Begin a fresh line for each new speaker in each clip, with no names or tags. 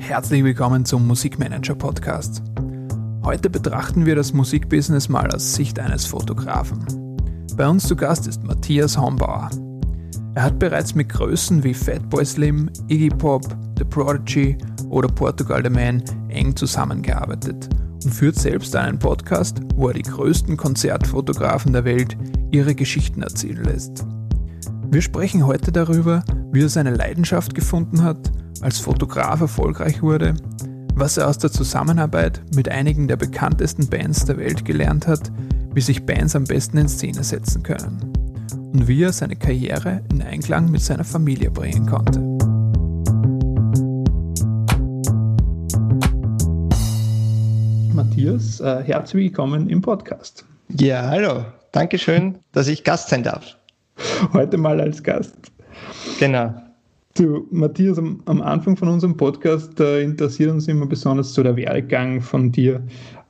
Herzlich willkommen zum Musikmanager Podcast. Heute betrachten wir das Musikbusiness mal aus Sicht eines Fotografen. Bei uns zu Gast ist Matthias Hombauer. Er hat bereits mit Größen wie Fatboy Slim, Iggy Pop, The Prodigy oder Portugal The Man eng zusammengearbeitet und führt selbst einen Podcast, wo er die größten Konzertfotografen der Welt ihre Geschichten erzählen lässt. Wir sprechen heute darüber, wie er seine Leidenschaft gefunden hat, als Fotograf erfolgreich wurde, was er aus der Zusammenarbeit mit einigen der bekanntesten Bands der Welt gelernt hat, wie sich Bands am besten in Szene setzen können und wie er seine Karriere in Einklang mit seiner Familie bringen konnte. Matthias, äh, herzlich willkommen im Podcast.
Ja, hallo. Dankeschön, dass ich Gast sein darf.
Heute mal als Gast.
Genau.
Du, Matthias, am, am Anfang von unserem Podcast äh, interessiert uns immer besonders so der Werdegang von dir.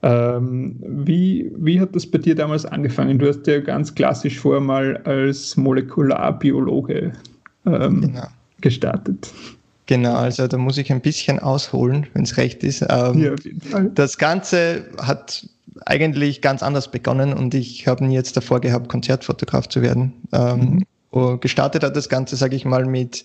Ähm, wie, wie hat das bei dir damals angefangen? Du hast ja ganz klassisch vorher mal als Molekularbiologe ähm, genau. gestartet.
Genau, also da muss ich ein bisschen ausholen, wenn es recht ist. Ähm, ja, auf jeden Fall. Das Ganze hat eigentlich ganz anders begonnen und ich habe nie jetzt davor gehabt, Konzertfotograf zu werden. Ähm, mhm. Gestartet hat das Ganze, sage ich mal, mit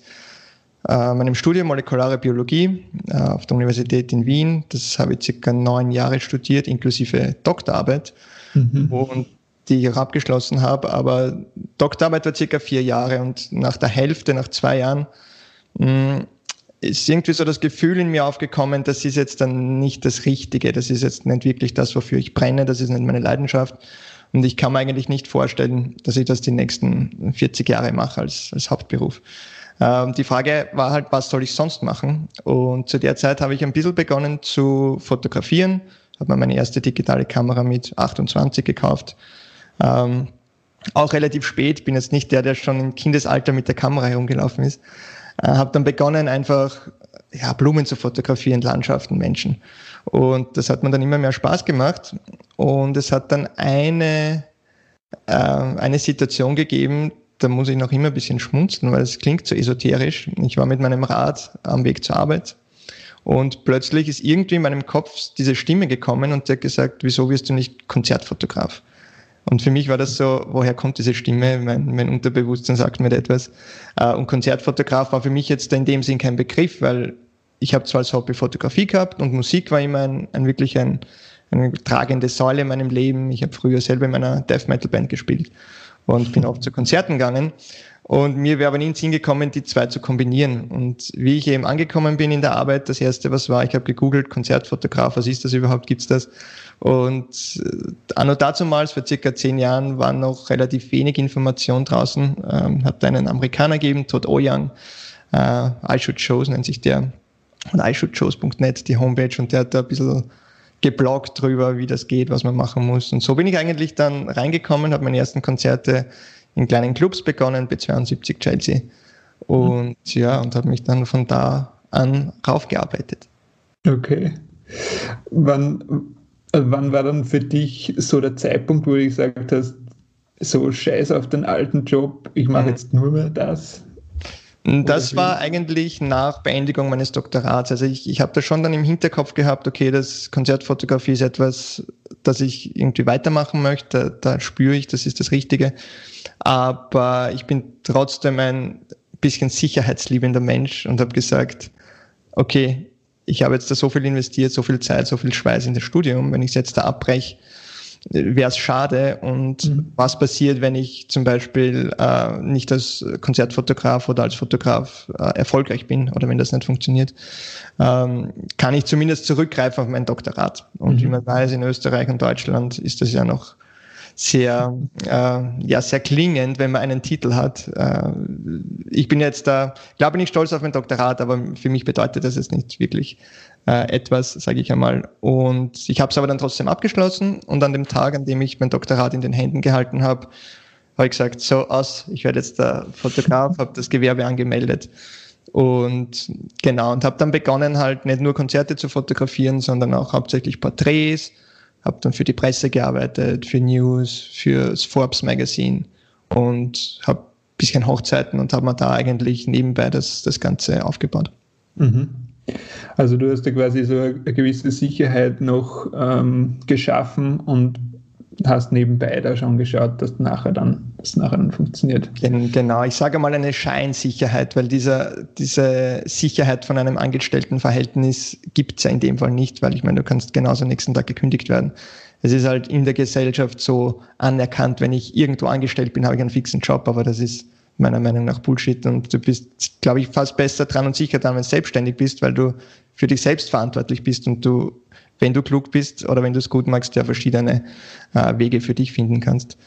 äh, meinem Studium Molekulare Biologie äh, auf der Universität in Wien. Das habe ich circa neun Jahre studiert, inklusive Doktorarbeit. Mhm. Und die ich auch abgeschlossen habe. Aber Doktorarbeit war circa vier Jahre und nach der Hälfte, nach zwei Jahren, mh, mm, ist irgendwie so das Gefühl in mir aufgekommen, das ist jetzt dann nicht das Richtige, das ist jetzt nicht wirklich das, wofür ich brenne, das ist nicht meine Leidenschaft. Und ich kann mir eigentlich nicht vorstellen, dass ich das die nächsten 40 Jahre mache als, als Hauptberuf. Ähm, die Frage war halt, was soll ich sonst machen? Und zu der Zeit habe ich ein bisschen begonnen zu fotografieren, habe mir meine erste digitale Kamera mit 28 gekauft. Ähm, auch relativ spät, bin jetzt nicht der, der schon im Kindesalter mit der Kamera herumgelaufen ist. Äh, habe dann begonnen, einfach ja, Blumen zu fotografieren, Landschaften, Menschen. Und das hat mir dann immer mehr Spaß gemacht. Und es hat dann eine, äh, eine Situation gegeben, da muss ich noch immer ein bisschen schmunzeln, weil es klingt so esoterisch. Ich war mit meinem Rad am Weg zur Arbeit und plötzlich ist irgendwie in meinem Kopf diese Stimme gekommen und der hat gesagt, wieso wirst du nicht Konzertfotograf? Und für mich war das so, woher kommt diese Stimme? Mein, mein Unterbewusstsein sagt mir da etwas. Äh, und Konzertfotograf war für mich jetzt in dem Sinn kein Begriff, weil ich habe zwar als Hobby Fotografie gehabt und Musik war immer ein, ein wirklich ein, eine tragende Säule in meinem Leben. Ich habe früher selber in meiner Death Metal Band gespielt und bin oft zu Konzerten gegangen. Und mir wäre aber nie in den Sinn gekommen, die zwei zu kombinieren. Und wie ich eben angekommen bin in der Arbeit, das erste, was war, ich habe gegoogelt, Konzertfotograf, was ist das überhaupt, gibt's das? Und äh, anno dazumals, vor circa zehn Jahren, war noch relativ wenig Information draußen. Ähm, hat einen Amerikaner gegeben, Todd Oyoung, äh, I Should Shows nennt sich der, und iShouldShows.net, die Homepage, und der hat da ein bisschen gebloggt drüber, wie das geht, was man machen muss. Und so bin ich eigentlich dann reingekommen, habe meine ersten Konzerte in kleinen Clubs begonnen, B72 Chelsea. Und mhm. ja, und habe mich dann von da an raufgearbeitet.
Okay. Wann, äh, wann war dann für dich so der Zeitpunkt, wo du gesagt hast, so scheiß auf den alten Job, ich mache mhm. jetzt nur mehr das?
Das war eigentlich nach Beendigung meines Doktorats. Also ich, ich habe da schon dann im Hinterkopf gehabt, okay, das Konzertfotografie ist etwas, das ich irgendwie weitermachen möchte. Da, da spüre ich, das ist das Richtige. Aber ich bin trotzdem ein bisschen sicherheitsliebender Mensch und habe gesagt, okay, ich habe jetzt da so viel investiert, so viel Zeit, so viel Schweiß in das Studium. Wenn ich es jetzt da abbreche, wäre es schade. Und mhm. was passiert, wenn ich zum Beispiel äh, nicht als Konzertfotograf oder als Fotograf äh, erfolgreich bin oder wenn das nicht funktioniert, ähm, kann ich zumindest zurückgreifen auf mein Doktorat. Und mhm. wie man weiß, in Österreich und Deutschland ist das ja noch sehr, äh, ja, sehr klingend, wenn man einen Titel hat. Äh, ich bin jetzt da, glaube nicht stolz auf mein Doktorat, aber für mich bedeutet das jetzt nicht wirklich äh, etwas, sage ich einmal. Und ich habe es aber dann trotzdem abgeschlossen und an dem Tag, an dem ich mein Doktorat in den Händen gehalten habe, habe ich gesagt, so aus, ich werde jetzt der Fotograf, habe das Gewerbe angemeldet. Und genau, und habe dann begonnen, halt nicht nur Konzerte zu fotografieren, sondern auch hauptsächlich Porträts, habe dann für die Presse gearbeitet, für News, für das Forbes Magazine und habe bisschen Hochzeiten und habe mir da eigentlich nebenbei das, das Ganze aufgebaut.
Mhm. Also du hast da quasi so eine gewisse Sicherheit noch ähm, geschaffen und hast nebenbei da schon geschaut, dass nachher dann, das nachher dann funktioniert.
Genau, ich sage mal eine Scheinsicherheit, weil diese, diese Sicherheit von einem Angestelltenverhältnis gibt es ja in dem Fall nicht, weil ich meine, du kannst genauso nächsten Tag gekündigt werden. Es ist halt in der Gesellschaft so anerkannt, wenn ich irgendwo angestellt bin, habe ich einen fixen Job, aber das ist meiner Meinung nach Bullshit und du bist, glaube ich, fast besser dran und sicher dran, wenn du selbstständig bist, weil du für dich selbst verantwortlich bist und du wenn du klug bist oder wenn du es gut magst, ja verschiedene äh, Wege für dich finden kannst.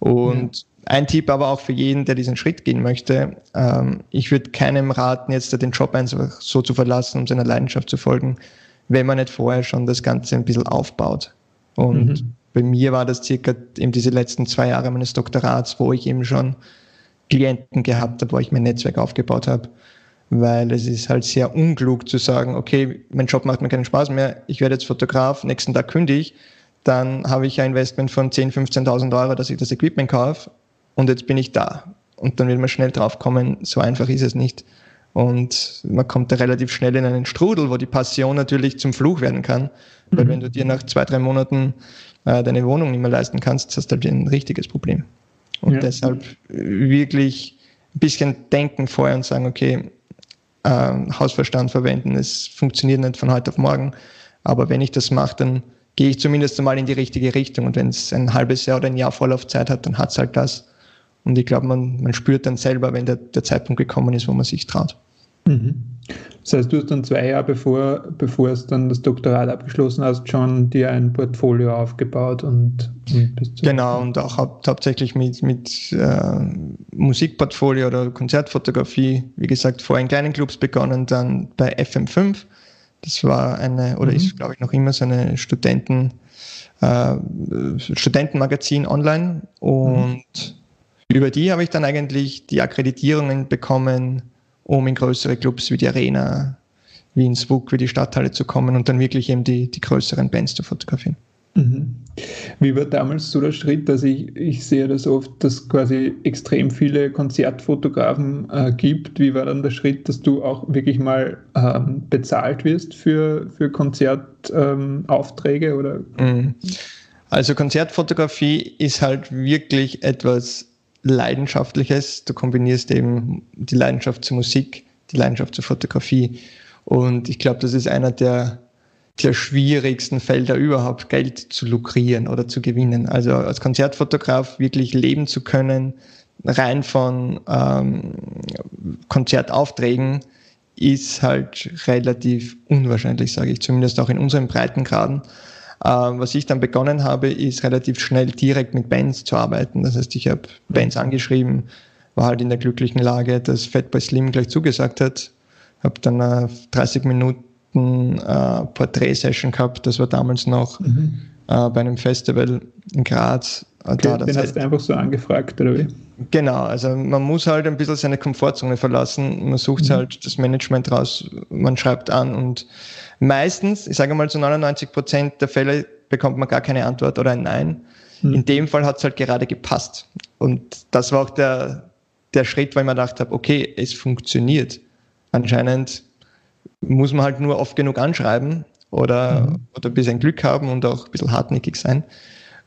Und ja. ein Tipp aber auch für jeden, der diesen Schritt gehen möchte, ähm, ich würde keinem raten, jetzt den Job einfach so zu verlassen, um seiner Leidenschaft zu folgen, wenn man nicht vorher schon das Ganze ein bisschen aufbaut. Und mhm. bei mir war das circa eben diese letzten zwei Jahre meines Doktorats, wo ich eben schon Klienten gehabt habe, wo ich mein Netzwerk aufgebaut habe weil es ist halt sehr unklug zu sagen, okay, mein Job macht mir keinen Spaß mehr, ich werde jetzt Fotograf, nächsten Tag kündige ich, dann habe ich ein Investment von 10.000, 15.000 Euro, dass ich das Equipment kaufe und jetzt bin ich da. Und dann wird man schnell drauf kommen, so einfach ist es nicht. Und man kommt da relativ schnell in einen Strudel, wo die Passion natürlich zum Fluch werden kann. Weil mhm. wenn du dir nach zwei, drei Monaten äh, deine Wohnung nicht mehr leisten kannst, hast du halt ein richtiges Problem. Und ja. deshalb wirklich ein bisschen denken vorher und sagen, okay, äh, Hausverstand verwenden. Es funktioniert nicht von heute auf morgen. Aber wenn ich das mache, dann gehe ich zumindest einmal in die richtige Richtung. Und wenn es ein halbes Jahr oder ein Jahr Vorlaufzeit hat, dann hat es halt das. Und ich glaube, man, man spürt dann selber, wenn der, der Zeitpunkt gekommen ist, wo man sich traut.
Mhm. Das heißt, du hast dann zwei Jahre bevor, bevor es dann das Doktorat abgeschlossen hast, schon dir ein Portfolio aufgebaut und,
und bist Genau, und auch hau hauptsächlich mit, mit äh, Musikportfolio oder Konzertfotografie, wie gesagt, vorher in kleinen Clubs begonnen, dann bei FM5. Das war eine, oder mhm. ist, glaube ich, noch immer so eine Studenten, äh, Studentenmagazin online. Und mhm. über die habe ich dann eigentlich die Akkreditierungen bekommen, um in größere Clubs wie die Arena, wie in Zwuk, wie die Stadthalle zu kommen und dann wirklich eben die, die größeren Bands zu fotografieren.
Mhm. Wie war damals so der Schritt, dass ich, ich sehe das oft, dass quasi extrem viele Konzertfotografen äh, gibt. Wie war dann der Schritt, dass du auch wirklich mal ähm, bezahlt wirst für, für Konzertaufträge? Ähm, oder?
Mhm. Also Konzertfotografie ist halt wirklich etwas Leidenschaftliches. Du kombinierst eben die Leidenschaft zur Musik, die Leidenschaft zur Fotografie. Und ich glaube, das ist einer der, der schwierigsten Felder überhaupt, Geld zu lukrieren oder zu gewinnen. Also als Konzertfotograf wirklich leben zu können, rein von ähm, Konzertaufträgen, ist halt relativ unwahrscheinlich, sage ich, zumindest auch in unseren Breitengraden. Ähm, was ich dann begonnen habe, ist relativ schnell direkt mit Bands zu arbeiten. Das heißt, ich habe Bands angeschrieben, war halt in der glücklichen Lage, dass Fatboy Slim gleich zugesagt hat. Habe dann eine 30 Minuten äh, Porträt-Session gehabt. Das war damals noch mhm. äh, bei einem Festival in Graz.
Äh, okay, da, den hast du einfach so angefragt, oder wie?
Genau, also man muss halt ein bisschen seine Komfortzone verlassen. Man sucht mhm. halt das Management raus, man schreibt an und Meistens, ich sage mal zu 99 Prozent der Fälle bekommt man gar keine Antwort oder ein Nein. Hm. In dem Fall hat es halt gerade gepasst. Und das war auch der, der Schritt, weil ich mir gedacht habe, okay, es funktioniert. Anscheinend muss man halt nur oft genug anschreiben oder, mhm. oder ein bisschen Glück haben und auch ein bisschen hartnäckig sein.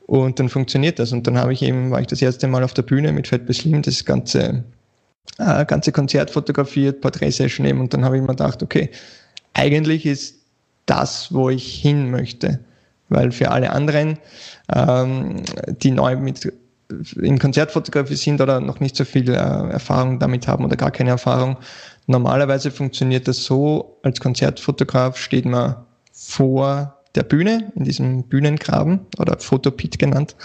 Und dann funktioniert das. Und dann habe ich eben, war ich das erste Mal auf der Bühne mit Fat Slim, das ganze, äh, ganze Konzert fotografiert, Porträtsession eben. Und dann habe ich mir gedacht, okay, eigentlich ist das, wo ich hin möchte. Weil für alle anderen, ähm, die neu mit in Konzertfotografie sind oder noch nicht so viel äh, Erfahrung damit haben oder gar keine Erfahrung, normalerweise funktioniert das so, als Konzertfotograf steht man vor der Bühne, in diesem Bühnengraben oder Fotopit genannt,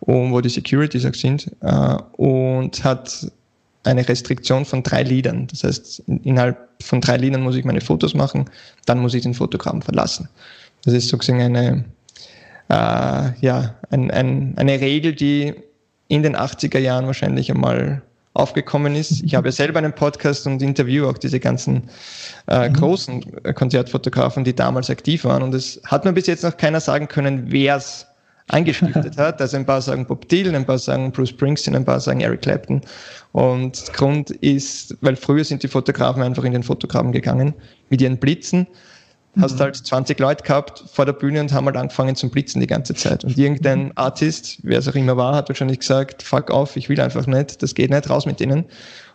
wo die Securities auch sind, äh, und hat eine Restriktion von drei Liedern. Das heißt, innerhalb von drei Liedern muss ich meine Fotos machen, dann muss ich den Fotogramm verlassen. Das ist sozusagen eine, äh, ja, ein, ein, eine Regel, die in den 80er Jahren wahrscheinlich einmal aufgekommen ist. Ich habe ja selber einen Podcast und interview auch diese ganzen äh, mhm. großen Konzertfotografen, die damals aktiv waren. Und es hat mir bis jetzt noch keiner sagen können, wer es angestiftet hat. Also ein paar sagen Bob Dylan, ein paar sagen Bruce Springsteen, ein paar sagen Eric Clapton. Und Grund ist, weil früher sind die Fotografen einfach in den Fotografen gegangen mit ihren Blitzen. hast halt 20 Leute gehabt vor der Bühne und haben halt angefangen zum Blitzen die ganze Zeit. Und irgendein Artist, wer es auch immer war, hat wahrscheinlich gesagt, fuck off, ich will einfach nicht, das geht nicht, raus mit denen.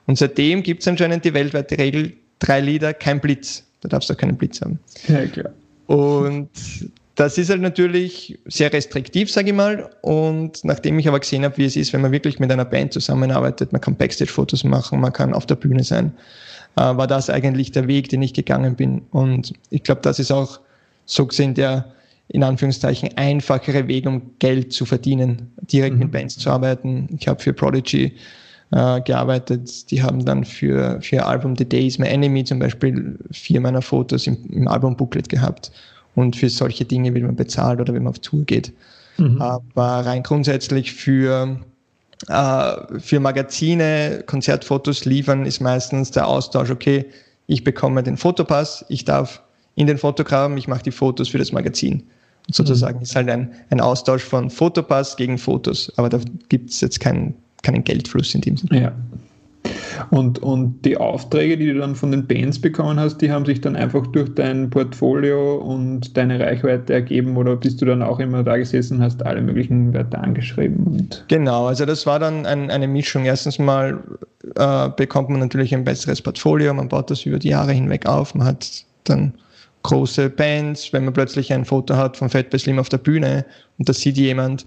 Und seitdem gibt es anscheinend die weltweite Regel, drei Lieder, kein Blitz. Da darfst du auch keinen Blitz haben. Ja, klar. Und das ist halt natürlich sehr restriktiv, sage ich mal. Und nachdem ich aber gesehen habe, wie es ist, wenn man wirklich mit einer Band zusammenarbeitet, man kann Backstage-Fotos machen, man kann auf der Bühne sein, äh, war das eigentlich der Weg, den ich gegangen bin. Und ich glaube, das ist auch so gesehen der in Anführungszeichen einfachere Weg, um Geld zu verdienen, direkt mhm. mit Bands zu arbeiten. Ich habe für Prodigy äh, gearbeitet. Die haben dann für, für Album The Day is My Enemy zum Beispiel vier meiner Fotos im, im Albumbooklet gehabt. Und für solche Dinge wird man bezahlt oder wenn man auf Tour geht. Mhm. Aber rein grundsätzlich für, äh, für Magazine Konzertfotos liefern ist meistens der Austausch, okay, ich bekomme den Fotopass, ich darf in den Fotogramm, ich mache die Fotos für das Magazin. Und sozusagen mhm. ist halt ein, ein Austausch von Fotopass gegen Fotos. Aber da gibt es jetzt keinen keinen Geldfluss in dem Sinne.
Ja. Und, und die Aufträge, die du dann von den Bands bekommen hast, die haben sich dann einfach durch dein Portfolio und deine Reichweite ergeben oder bist du dann auch immer da gesessen und hast alle möglichen Wörter angeschrieben?
Genau, also das war dann ein, eine Mischung. Erstens mal äh, bekommt man natürlich ein besseres Portfolio, man baut das über die Jahre hinweg auf, man hat dann große Bands, wenn man plötzlich ein Foto hat von Fatboy Slim auf der Bühne und das sieht jemand,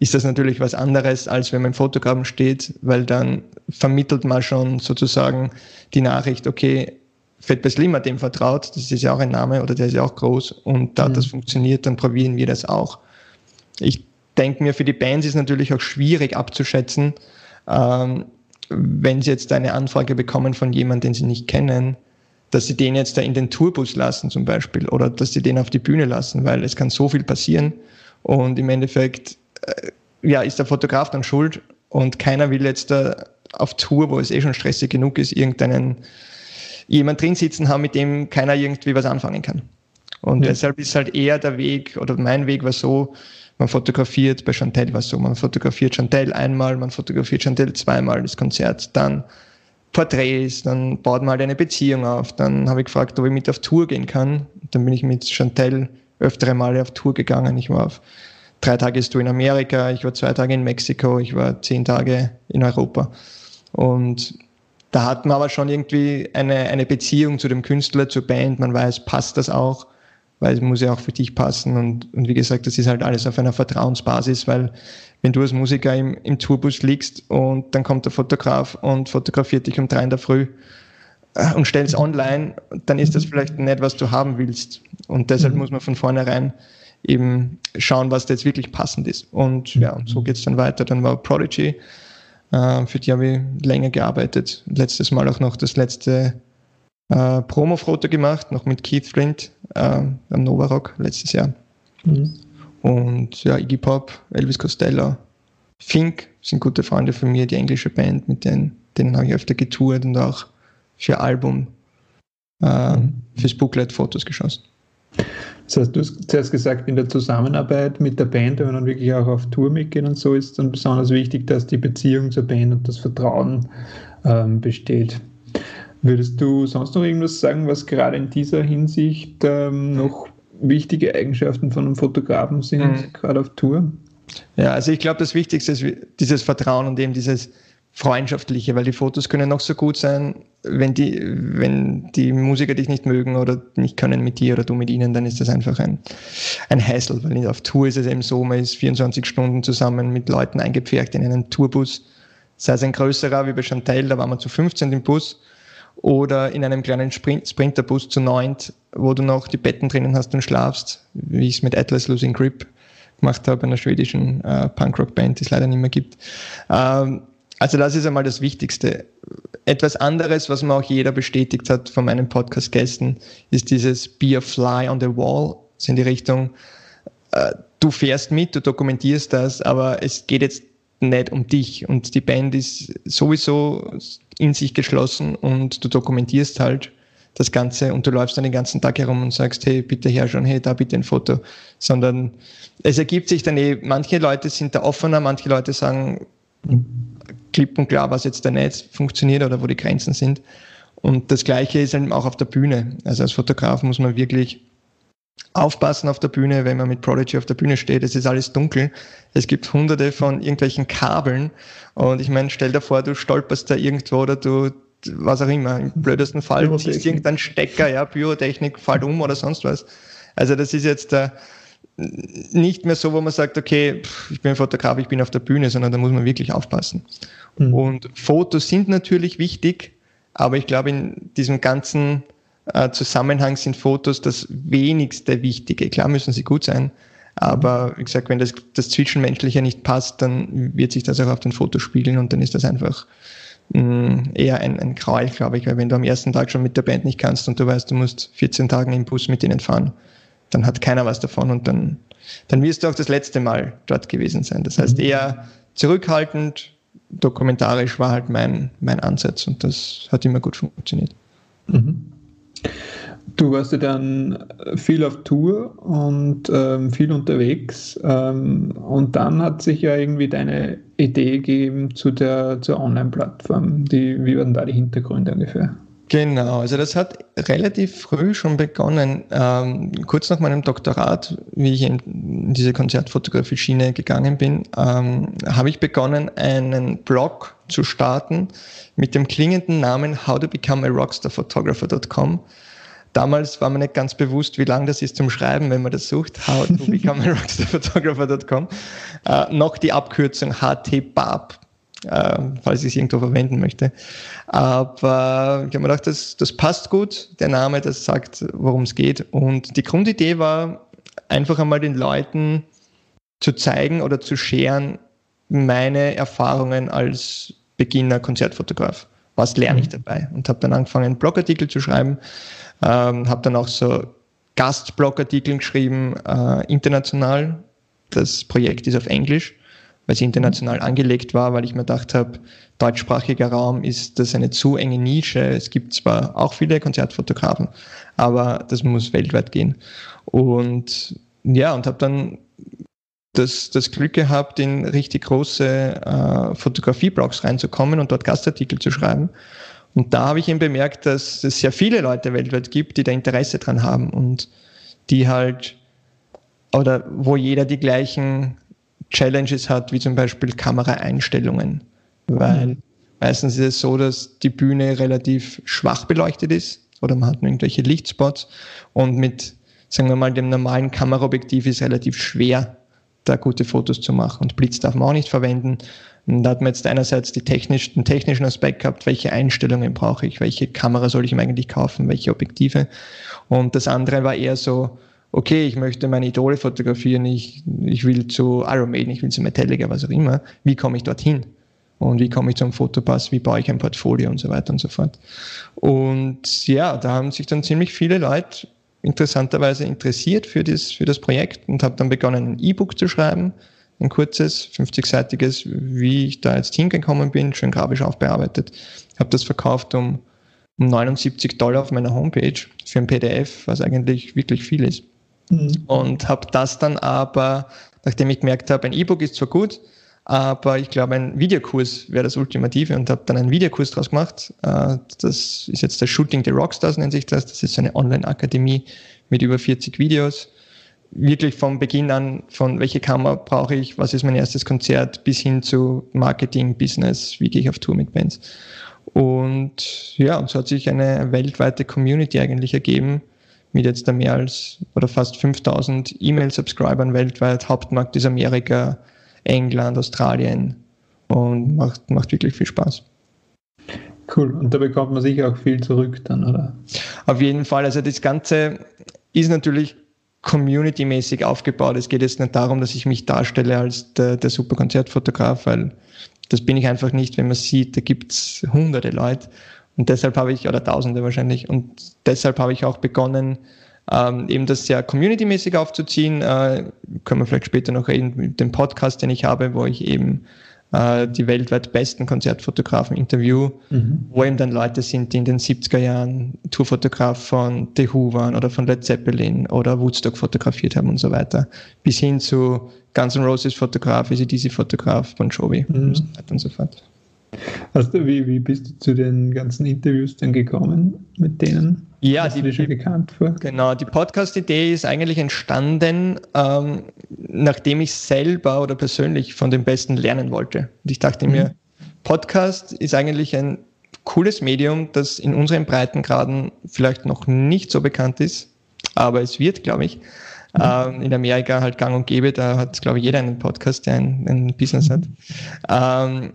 ist das natürlich was anderes, als wenn man im Fotogramm steht, weil dann vermittelt man schon sozusagen die Nachricht, okay, Slim hat dem vertraut, das ist ja auch ein Name oder der ist ja auch groß und da mhm. das funktioniert, dann probieren wir das auch. Ich denke mir, für die Bands ist natürlich auch schwierig abzuschätzen, ähm, wenn sie jetzt eine Anfrage bekommen von jemandem, den sie nicht kennen, dass sie den jetzt da in den Tourbus lassen zum Beispiel oder dass sie den auf die Bühne lassen, weil es kann so viel passieren und im Endeffekt ja, ist der Fotograf dann schuld und keiner will jetzt da auf Tour, wo es eh schon stressig genug ist, irgendeinen jemand drin sitzen haben, mit dem keiner irgendwie was anfangen kann. Und ja. deshalb ist halt eher der Weg, oder mein Weg war so, man fotografiert, bei Chantel war es so, man fotografiert Chantel einmal, man fotografiert Chantel zweimal das Konzert, dann Porträts, dann baut man halt eine Beziehung auf, dann habe ich gefragt, ob ich mit auf Tour gehen kann. Dann bin ich mit Chantel öftere Male auf Tour gegangen. Ich war auf drei Tage ist du in Amerika, ich war zwei Tage in Mexiko, ich war zehn Tage in Europa. Und da hat man aber schon irgendwie eine, eine Beziehung zu dem Künstler, zur Band. Man weiß, passt das auch, weil es muss ja auch für dich passen. Und, und wie gesagt, das ist halt alles auf einer Vertrauensbasis, weil wenn du als Musiker im, im Tourbus liegst und dann kommt der Fotograf und fotografiert dich um drei in der Früh äh, und stellst online, dann ist das vielleicht nicht, was du haben willst. Und deshalb mhm. muss man von vornherein eben schauen, was da jetzt wirklich passend ist. Und ja, und so geht es dann weiter. Dann war Prodigy, äh, für die habe ich länger gearbeitet. Letztes Mal auch noch das letzte äh, Promo-Foto gemacht, noch mit Keith Flint äh, am Nova Rock letztes Jahr. Mhm. Und ja, Iggy Pop, Elvis Costello, Fink sind gute Freunde von mir, die englische Band, mit denen, denen habe ich öfter getourt und auch für Album, äh, fürs Booklet Fotos geschossen.
Das heißt, du hast zuerst gesagt, in der Zusammenarbeit mit der Band, wenn man dann wirklich auch auf Tour mitgeht und so, ist dann besonders wichtig, dass die Beziehung zur Band und das Vertrauen ähm, besteht. Würdest du sonst noch irgendwas sagen, was gerade in dieser Hinsicht ähm, noch wichtige Eigenschaften von einem Fotografen sind, mhm. gerade auf Tour?
Ja, also ich glaube, das Wichtigste ist dieses Vertrauen und eben dieses freundschaftliche, weil die Fotos können noch so gut sein, wenn die, wenn die Musiker dich nicht mögen oder nicht können mit dir oder du mit ihnen, dann ist das einfach ein, ein Hassel, weil auf Tour ist es eben so, man ist 24 Stunden zusammen mit Leuten eingepfercht in einen Tourbus, sei es ein größerer wie bei Chantel, da waren wir zu 15 im Bus, oder in einem kleinen Sprint, Sprinterbus zu neunt, wo du noch die Betten drinnen hast und schlafst, wie ich es mit Atlas Losing Grip gemacht habe, einer schwedischen äh, Punkrock-Band, die es leider nicht mehr gibt. Ähm, also das ist einmal das Wichtigste. Etwas anderes, was mir auch jeder bestätigt hat von meinen Podcast-Gästen, ist dieses Be a Fly on the Wall, so in die Richtung, äh, du fährst mit, du dokumentierst das, aber es geht jetzt nicht um dich. Und die Band ist sowieso in sich geschlossen und du dokumentierst halt das Ganze und du läufst dann den ganzen Tag herum und sagst, hey, bitte herschauen, hey, da bitte ein Foto, sondern es ergibt sich dann eh, manche Leute sind da offener, manche Leute sagen, klipp und klar, was jetzt da nicht funktioniert oder wo die Grenzen sind. Und das Gleiche ist eben auch auf der Bühne. Also als Fotograf muss man wirklich aufpassen auf der Bühne, wenn man mit Prodigy auf der Bühne steht. Es ist alles dunkel. Es gibt hunderte von irgendwelchen Kabeln. Und ich meine, stell dir vor, du stolperst da irgendwo oder du, was auch immer, im blödesten Fall ziehst irgendeinen Stecker, ja, Pyrotechnik fällt um oder sonst was. Also das ist jetzt äh, nicht mehr so, wo man sagt, okay, ich bin Fotograf, ich bin auf der Bühne, sondern da muss man wirklich aufpassen. Mhm. Und Fotos sind natürlich wichtig, aber ich glaube, in diesem ganzen äh, Zusammenhang sind Fotos das wenigste Wichtige. Klar müssen sie gut sein, aber wie gesagt, wenn das, das Zwischenmenschliche nicht passt, dann wird sich das auch auf den Fotos spiegeln und dann ist das einfach mh, mm, eher ein, ein Gräuel, glaube ich, weil wenn du am ersten Tag schon mit der Band nicht kannst und du weißt, du musst 14 Tage im Bus mit ihnen fahren, dann hat keiner was davon und dann, dann wirst du auch das letzte Mal dort gewesen sein. Das heißt, mhm. eher zurückhaltend, dokumentarisch war halt mein, mein Ansatz und das hat immer gut funktioniert. Mhm.
Du warst ja dann viel auf Tour und ähm, viel unterwegs. Ähm, und dann hat sich ja irgendwie deine Idee gegeben zu der zur Online-Plattform. Wie waren da die Hintergründe ungefähr?
Genau, also das hat relativ früh schon begonnen. Ähm, kurz nach meinem Doktorat, wie ich in, diese Konzertfotografie-Schiene gegangen bin, ähm, habe ich begonnen, einen Blog zu starten mit dem klingenden Namen How to Become a Rockstar Photographer.com. Damals war mir nicht ganz bewusst, wie lang das ist zum Schreiben, wenn man das sucht. How to Become a Rockstar Photographer.com. Äh, noch die Abkürzung HTBAB äh, falls ich es irgendwo verwenden möchte. Aber ich habe mir gedacht, das, das passt gut, der Name, das sagt, worum es geht. Und die Grundidee war, einfach einmal den Leuten zu zeigen oder zu scheren, meine Erfahrungen als Beginner Konzertfotograf. Was lerne ich mhm. dabei? Und habe dann angefangen, Blogartikel zu schreiben, ähm, habe dann auch so Gastblogartikel geschrieben, äh, international. Das Projekt ist auf Englisch weil sie international angelegt war, weil ich mir gedacht habe, deutschsprachiger Raum ist das eine zu enge Nische. Es gibt zwar auch viele Konzertfotografen, aber das muss weltweit gehen. Und ja, und habe dann das, das Glück gehabt, in richtig große äh, Fotografie-Blogs reinzukommen und dort Gastartikel zu schreiben. Und da habe ich eben bemerkt, dass es sehr viele Leute weltweit gibt, die da Interesse dran haben und die halt, oder wo jeder die gleichen Challenges hat, wie zum Beispiel Kameraeinstellungen. Weil mhm. meistens ist es so, dass die Bühne relativ schwach beleuchtet ist oder man hat nur irgendwelche Lichtspots und mit, sagen wir mal, dem normalen Kameraobjektiv ist relativ schwer, da gute Fotos zu machen. Und Blitz darf man auch nicht verwenden. Und da hat man jetzt einerseits technisch, den technischen Aspekt gehabt, welche Einstellungen brauche ich, welche Kamera soll ich mir eigentlich kaufen, welche Objektive. Und das andere war eher so, okay, ich möchte meine Idole fotografieren, ich, ich will zu Iron Maiden, ich will zu Metallica, was auch immer. Wie komme ich dorthin? Und wie komme ich zum Fotopass? Wie baue ich ein Portfolio und so weiter und so fort. Und ja, da haben sich dann ziemlich viele Leute interessanterweise interessiert für das, für das Projekt und habe dann begonnen, ein E-Book zu schreiben, ein kurzes, 50-seitiges, wie ich da jetzt hingekommen bin, schön grafisch aufbearbeitet. Habe das verkauft um, um 79 Dollar auf meiner Homepage für ein PDF, was eigentlich wirklich viel ist. Mhm. Und habe das dann aber, nachdem ich gemerkt habe, ein E-Book ist zwar gut, aber ich glaube, ein Videokurs wäre das Ultimative und habe dann einen Videokurs draus gemacht. Äh, das ist jetzt der Shooting the Rockstars, nennt sich das. Das ist eine Online-Akademie mit über 40 Videos. Wirklich vom Beginn an, von welche Kamera brauche ich, was ist mein erstes Konzert, bis hin zu Marketing, Business, wie gehe ich auf Tour mit Bands. Und ja, und so hat sich eine weltweite Community eigentlich ergeben, mit jetzt da mehr als oder fast 5000 E-Mail-Subscribern weltweit. Hauptmarkt ist Amerika, England, Australien und macht, macht wirklich viel Spaß.
Cool. Und da bekommt man sicher auch viel zurück dann, oder?
Auf jeden Fall. Also das Ganze ist natürlich community-mäßig aufgebaut. Es geht jetzt nicht darum, dass ich mich darstelle als der, der super Konzertfotograf, weil das bin ich einfach nicht, wenn man sieht, da gibt es hunderte Leute und deshalb habe ich, oder Tausende wahrscheinlich, und deshalb habe ich auch begonnen, ähm, eben das sehr community-mäßig aufzuziehen. Äh, können wir vielleicht später noch reden mit dem Podcast, den ich habe, wo ich eben äh, die weltweit besten Konzertfotografen interview, mhm. wo eben dann Leute sind, die in den 70er Jahren Tourfotograf von The Who waren oder von Led Zeppelin oder Woodstock fotografiert haben und so weiter, bis hin zu Guns N' Roses Fotograf, ACDC Fotograf, Bon Jovi mhm. und so weiter und so fort.
Hast du, wie, wie bist du zu den ganzen Interviews dann gekommen mit denen?
Ja, die, die schon bekannt vor. Genau, die Podcast-Idee ist eigentlich entstanden, ähm, nachdem ich selber oder persönlich von dem Besten lernen wollte. Und ich dachte mhm. mir, Podcast ist eigentlich ein cooles Medium, das in unseren Breitengraden vielleicht noch nicht so bekannt ist, aber es wird, glaube ich. Mhm. Ähm, in Amerika halt gang und gäbe, da hat, glaube ich, jeder einen Podcast, der ein, ein Business hat. Ähm,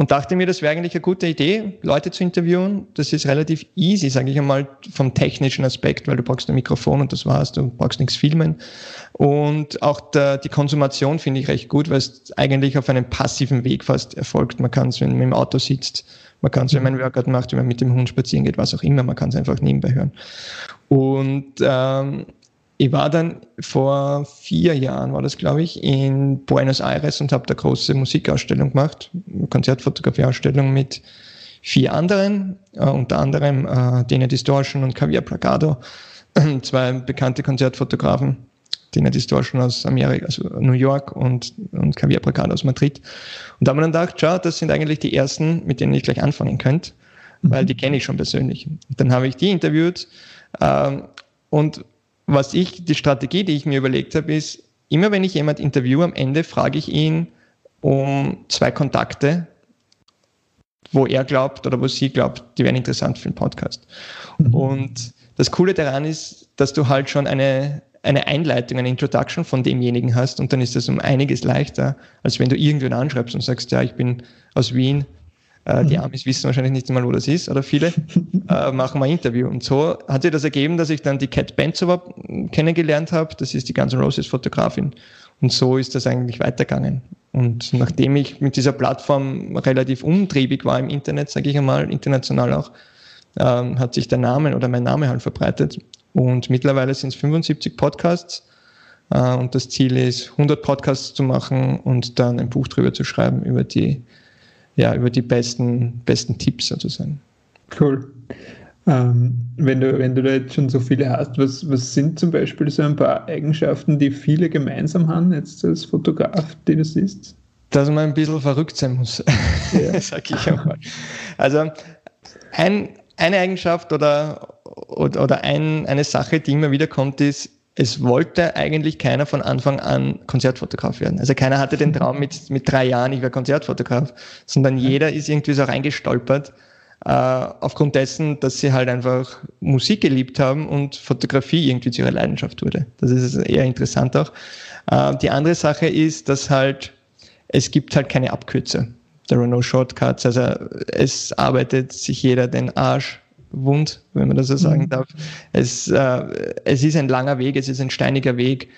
und dachte mir, das wäre eigentlich eine gute Idee, Leute zu interviewen. Das ist relativ easy, sage ich einmal, vom technischen Aspekt, weil du brauchst ein Mikrofon und das war's, du brauchst nichts filmen. Und auch der, die Konsumation finde ich recht gut, weil es eigentlich auf einem passiven Weg fast erfolgt. Man kann es, wenn man im Auto sitzt, man kann es, wenn man ein Workout macht, wenn man mit dem Hund spazieren geht, was auch immer, man kann es einfach nebenbei hören. Und ähm, ich war dann vor vier Jahren, war das glaube ich, in Buenos Aires und habe da große Musikausstellung gemacht, Konzertfotografieausstellung mit vier anderen, äh, unter anderem äh, Dene Distortion und Javier Placado, zwei bekannte Konzertfotografen, Dene Distortion aus Amerika, also New York und, und Javier Placado aus Madrid. Und da haben wir dann gedacht, schau, das sind eigentlich die ersten, mit denen ich gleich anfangen könnte, weil die kenne ich schon persönlich. Und dann habe ich die interviewt ähm, und was ich, die Strategie, die ich mir überlegt habe, ist, immer wenn ich jemand interviewe, am Ende frage ich ihn um zwei Kontakte, wo er glaubt oder wo sie glaubt, die wären interessant für den Podcast. Mhm. Und das Coole daran ist, dass du halt schon eine, eine Einleitung, eine Introduction von demjenigen hast und dann ist das um einiges leichter, als wenn du irgendwen anschreibst und sagst, ja, ich bin aus Wien, äh, die mhm. Amis wissen wahrscheinlich nicht einmal, wo das ist, oder viele, äh, machen wir ein Interview. Und so hat sich das ergeben, dass ich dann die Cat Benzowa kennengelernt habe. Das ist die Guns N' Roses Fotografin. Und so ist das eigentlich weitergegangen. Und nachdem ich mit dieser Plattform relativ umtriebig war im Internet, sage ich einmal, international auch, ähm, hat sich der Name oder mein Name halt verbreitet. Und mittlerweile sind es 75 Podcasts. Äh, und das Ziel ist, 100 Podcasts zu machen und dann ein Buch drüber zu schreiben über die ja, über die besten, besten Tipps sozusagen.
Cool. Ähm, wenn, du, wenn du da jetzt schon so viele hast, was, was sind zum Beispiel so ein paar Eigenschaften, die viele gemeinsam haben, jetzt als Fotograf, die du siehst?
Dass man ein bisschen verrückt sein muss, ja. sag ich einmal. Also ein, eine Eigenschaft oder, oder, oder ein, eine Sache, die immer wieder kommt, ist, es wollte eigentlich keiner von Anfang an Konzertfotograf werden. Also keiner hatte den Traum mit, mit drei Jahren, ich wäre Konzertfotograf, sondern jeder ist irgendwie so reingestolpert, äh, aufgrund dessen, dass sie halt einfach Musik geliebt haben und Fotografie irgendwie zu ihrer Leidenschaft wurde. Das ist eher interessant auch. Äh, die andere Sache ist, dass halt, es gibt halt keine Abkürze. There are no shortcuts. Also es arbeitet sich jeder den Arsch wund, wenn man das so sagen mhm. darf. Es, äh, es ist ein langer Weg, es ist ein steiniger Weg.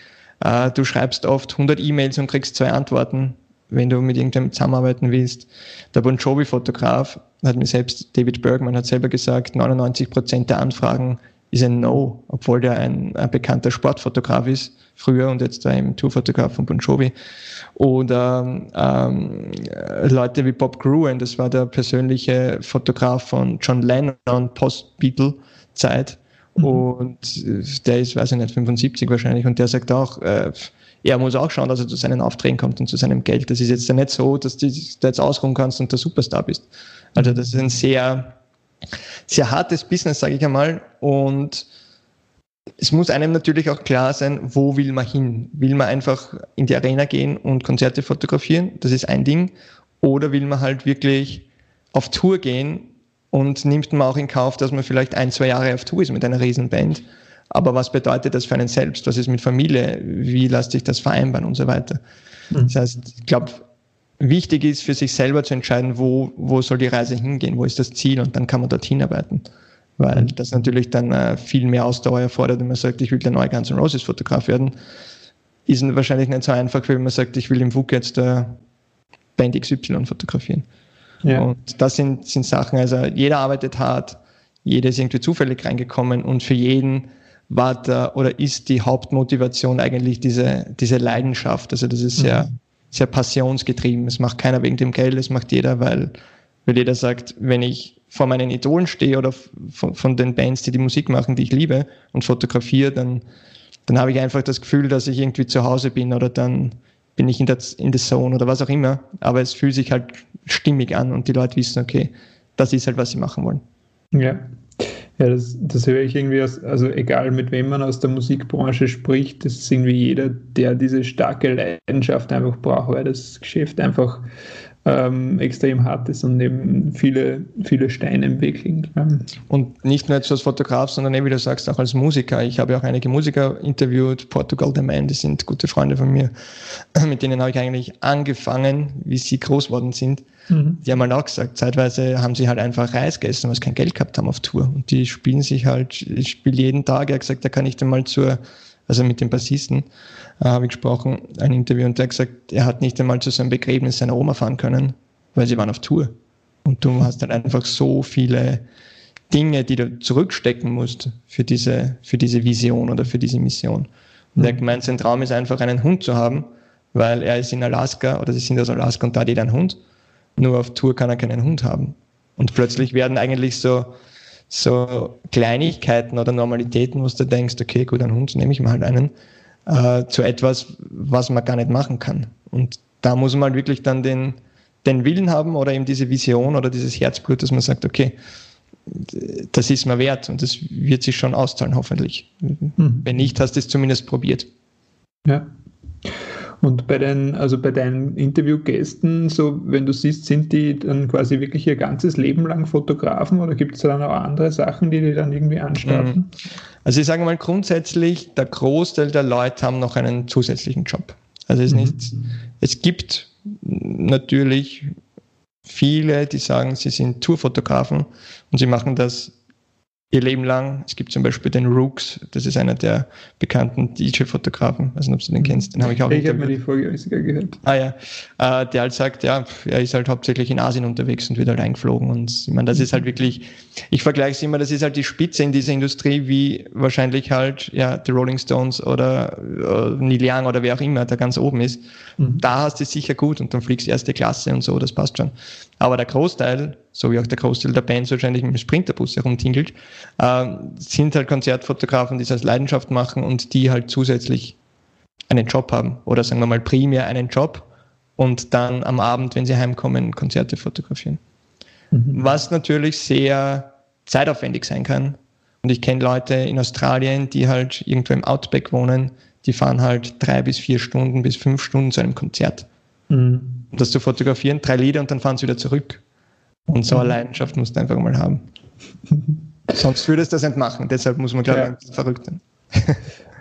Äh, du schreibst oft 100 E-Mails und kriegst zwei Antworten, wenn du mit irgendjemandem zusammenarbeiten willst. Der Bon Jovi-Fotograf hat mir selbst, David Bergman hat selber gesagt, 99 Prozent der Anfragen ist ein No, obwohl der ein, ein bekannter Sportfotograf ist, früher und jetzt ein Tourfotograf von Bon Jovi. Oder ähm, Leute wie Bob Gruen, das war der persönliche Fotograf von John Lennon, Post-Beatle-Zeit. Mhm. Und der ist, weiß ich nicht, 75 wahrscheinlich. Und der sagt auch, äh, er muss auch schauen, dass er zu seinen Aufträgen kommt und zu seinem Geld. Das ist jetzt ja nicht so, dass du da jetzt ausruhen kannst und der Superstar bist. Also das ist ein sehr, sehr hartes Business, sage ich einmal. Und es muss einem natürlich auch klar sein, wo will man hin? Will man einfach in die Arena gehen und Konzerte fotografieren? Das ist ein Ding. Oder will man halt wirklich auf Tour gehen und nimmt man auch in Kauf, dass man vielleicht ein, zwei Jahre auf Tour ist mit einer Riesenband? Aber was bedeutet das für einen selbst? Was ist mit Familie? Wie lässt sich das vereinbaren und so weiter? Mhm. Das heißt, ich glaube, wichtig ist für sich selber zu entscheiden, wo, wo soll die Reise hingehen? Wo ist das Ziel? Und dann kann man dorthin arbeiten weil das natürlich dann äh, viel mehr Ausdauer erfordert, wenn man sagt, ich will der neue Guns N' Roses Fotograf werden. Ist wahrscheinlich nicht so einfach, wenn man sagt, ich will im WUK jetzt äh, Band XY fotografieren. Ja. Und das sind, sind Sachen, also jeder arbeitet hart, jeder ist irgendwie zufällig reingekommen und für jeden war da oder ist die Hauptmotivation eigentlich diese, diese Leidenschaft. Also das ist sehr, mhm. Sehr passionsgetrieben. Es macht keiner wegen dem Geld, es macht jeder, weil, weil jeder sagt, wenn ich vor meinen Idolen stehe oder von, von, den Bands, die die Musik machen, die ich liebe und fotografiere, dann, dann habe ich einfach das Gefühl, dass ich irgendwie zu Hause bin oder dann bin ich in der, in der Zone oder was auch immer. Aber es fühlt sich halt stimmig an und die Leute wissen, okay, das ist halt, was sie machen wollen.
Ja. Ja, das, das höre ich irgendwie aus, also egal mit wem man aus der Musikbranche spricht, das ist irgendwie jeder, der diese starke Leidenschaft einfach braucht, weil das Geschäft einfach ähm, extrem hart ist und eben viele, viele Steine im Weg liegen.
Und nicht nur jetzt als Fotograf, sondern eben, wie du sagst, auch als Musiker. Ich habe ja auch einige Musiker interviewt, Portugal The Man, die sind gute Freunde von mir. Mit denen habe ich eigentlich angefangen, wie sie groß worden sind. Mhm. Die haben halt auch gesagt, zeitweise haben sie halt einfach Reis gegessen, weil sie kein Geld gehabt haben auf Tour. Und die spielen sich halt, ich spiele jeden Tag, er hat gesagt, da kann ich dann mal zur, also mit dem Bassisten, äh, habe ich gesprochen, ein Interview, und der hat gesagt, er hat nicht einmal zu seinem Begräbnis seiner Oma fahren können, weil sie waren auf Tour. Und du hast dann halt einfach so viele Dinge, die du zurückstecken musst für diese, für diese Vision oder für diese Mission. Und er gemeint, sein Traum ist einfach, einen Hund zu haben, weil er ist in Alaska oder sie sind aus Alaska und da jeder einen Hund. Nur auf Tour kann er keinen Hund haben. Und plötzlich werden eigentlich so, so Kleinigkeiten oder Normalitäten, wo du denkst, okay, gut, einen Hund nehme ich mal halt einen, äh, zu etwas, was man gar nicht machen kann. Und da muss man halt wirklich dann den, den Willen haben oder eben diese Vision oder dieses Herzblut, dass man sagt, okay, das ist mir wert und das wird sich schon auszahlen, hoffentlich. Mhm. Wenn nicht, hast du es zumindest probiert.
Ja. Und bei den, also bei deinen Interviewgästen, so wenn du siehst, sind die dann quasi wirklich ihr ganzes Leben lang Fotografen oder gibt es dann auch andere Sachen, die die dann irgendwie anstarten? Mhm.
Also ich sage mal grundsätzlich, der Großteil der Leute haben noch einen zusätzlichen Job. Also es, mhm. nicht, es gibt natürlich viele, die sagen, sie sind Tourfotografen und sie machen das ihr Leben lang. Es gibt zum Beispiel den Rooks, das ist einer der bekannten DJ-Fotografen. weiß nicht, ob du den kennst, den habe ich auch
Ich habe mir die Folge sogar gehört.
Ah ja, äh, der halt sagt, ja, er ist halt hauptsächlich in Asien unterwegs und wird halt eingeflogen. Und ich meine, das ist halt wirklich, ich vergleiche es immer, das ist halt die Spitze in dieser Industrie, wie wahrscheinlich halt ja die Rolling Stones oder äh, Neil Young oder wer auch immer da ganz oben ist. Mhm. Da hast du es sicher gut und dann fliegst du erste Klasse und so, das passt schon. Aber der Großteil, so wie auch der Großteil der Bands wahrscheinlich mit dem Sprinterbus herumtingelt, äh, sind halt Konzertfotografen, die es als Leidenschaft machen und die halt zusätzlich einen Job haben oder sagen wir mal primär einen Job und dann am Abend, wenn sie heimkommen, Konzerte fotografieren. Mhm. Was natürlich sehr zeitaufwendig sein kann. Und ich kenne Leute in Australien, die halt irgendwo im Outback wohnen, die fahren halt drei bis vier Stunden bis fünf Stunden zu einem Konzert. Mhm. Um das zu fotografieren, drei Lieder und dann fahren sie wieder zurück. Und so eine mhm. Leidenschaft musst du einfach mal haben. Sonst würdest du das nicht machen. Deshalb muss man, glaube ich, ja. verrückt sein.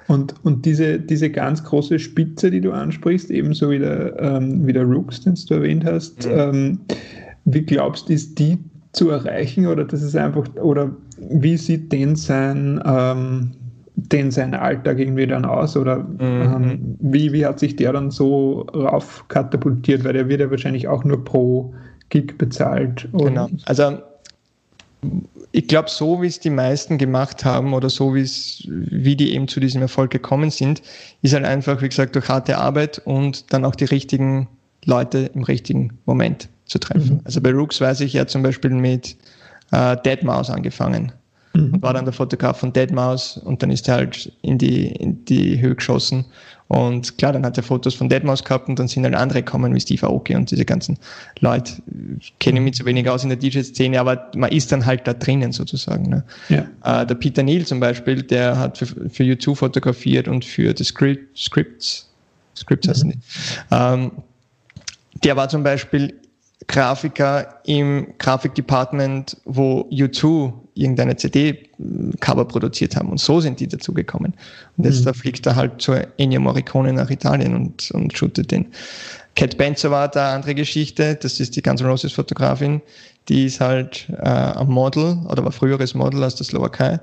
Und, und diese, diese ganz große Spitze, die du ansprichst, ebenso wie der, ähm, wie der Rooks, den du erwähnt hast, mhm. ähm, wie glaubst du, ist die zu erreichen oder das ist einfach, oder wie sieht denn sein, ähm, denn sein Alltag irgendwie dann aus oder mhm. ähm, wie, wie hat sich der dann so rauf katapultiert, weil der wird ja wahrscheinlich auch nur pro Gig bezahlt.
genau, also ich glaube, so wie es die meisten gemacht haben oder so wie es, wie die eben zu diesem Erfolg gekommen sind, ist halt einfach, wie gesagt, durch harte Arbeit und dann auch die richtigen Leute im richtigen Moment zu treffen. Mhm. Also bei Rooks weiß ich ja zum Beispiel mit äh, Deadmaus angefangen. Mhm. Und war dann der Fotograf von Deadmaus und dann ist er halt in die, in die Höhe geschossen und klar, dann hat er Fotos von Deadmau5 gehabt und dann sind halt andere gekommen, wie Steve Aoki und diese ganzen Leute. Ich kenne mich zu wenig aus in der DJ-Szene, aber man ist dann halt da drinnen sozusagen. Ne? Ja. Äh, der Peter Neal zum Beispiel, der hat für, für YouTube fotografiert und für die Script, Scripts, Scripts heißen mhm. die. Ähm, der war zum Beispiel Grafiker im Grafikdepartment, wo U2 irgendeine CD-Cover produziert haben. Und so sind die dazu gekommen. Und jetzt mhm. da fliegt er halt zur Ennio Morricone nach Italien und, und shootet den. Cat Benzer war da andere Geschichte. Das ist die Guns N' Roses Fotografin. Die ist halt äh, ein Model oder war früheres Model aus der Slowakei.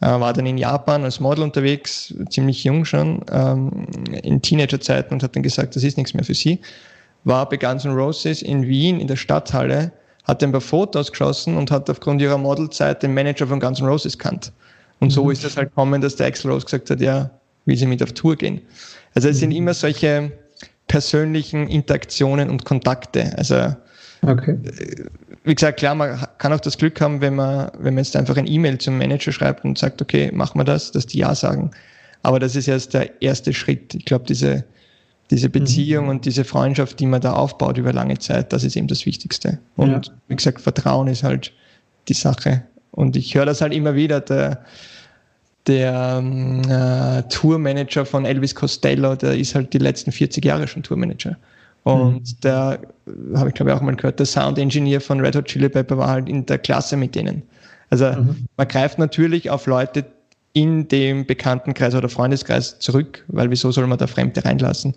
Äh, war dann in Japan als Model unterwegs, ziemlich jung schon, ähm, in Teenagerzeiten und hat dann gesagt, das ist nichts mehr für sie war bei Guns N' Roses in Wien in der Stadthalle, hat ein paar Fotos geschossen und hat aufgrund ihrer Modelzeit den Manager von Guns N' Roses kannt. Und so mhm. ist es halt gekommen, dass der Axel Rose gesagt hat, ja, will sie mit auf Tour gehen. Also es sind mhm. immer solche persönlichen Interaktionen und Kontakte. Also okay. wie gesagt, klar, man kann auch das Glück haben, wenn man, wenn man jetzt einfach ein E-Mail zum Manager schreibt und sagt, okay, machen wir das, dass die Ja sagen. Aber das ist erst der erste Schritt. Ich glaube, diese diese Beziehung mhm. und diese Freundschaft, die man da aufbaut über lange Zeit, das ist eben das Wichtigste. Und ja. wie gesagt, Vertrauen ist halt die Sache. Und ich höre das halt immer wieder, der, der ähm, äh, Tourmanager von Elvis Costello, der ist halt die letzten 40 Jahre schon Tourmanager. Und mhm. der, habe ich glaube ich auch mal gehört, der Sound Engineer von Red Hot Chili Pepper war halt in der Klasse mit denen. Also mhm. man greift natürlich auf Leute in dem Bekanntenkreis oder Freundeskreis zurück, weil wieso soll man da Fremde reinlassen?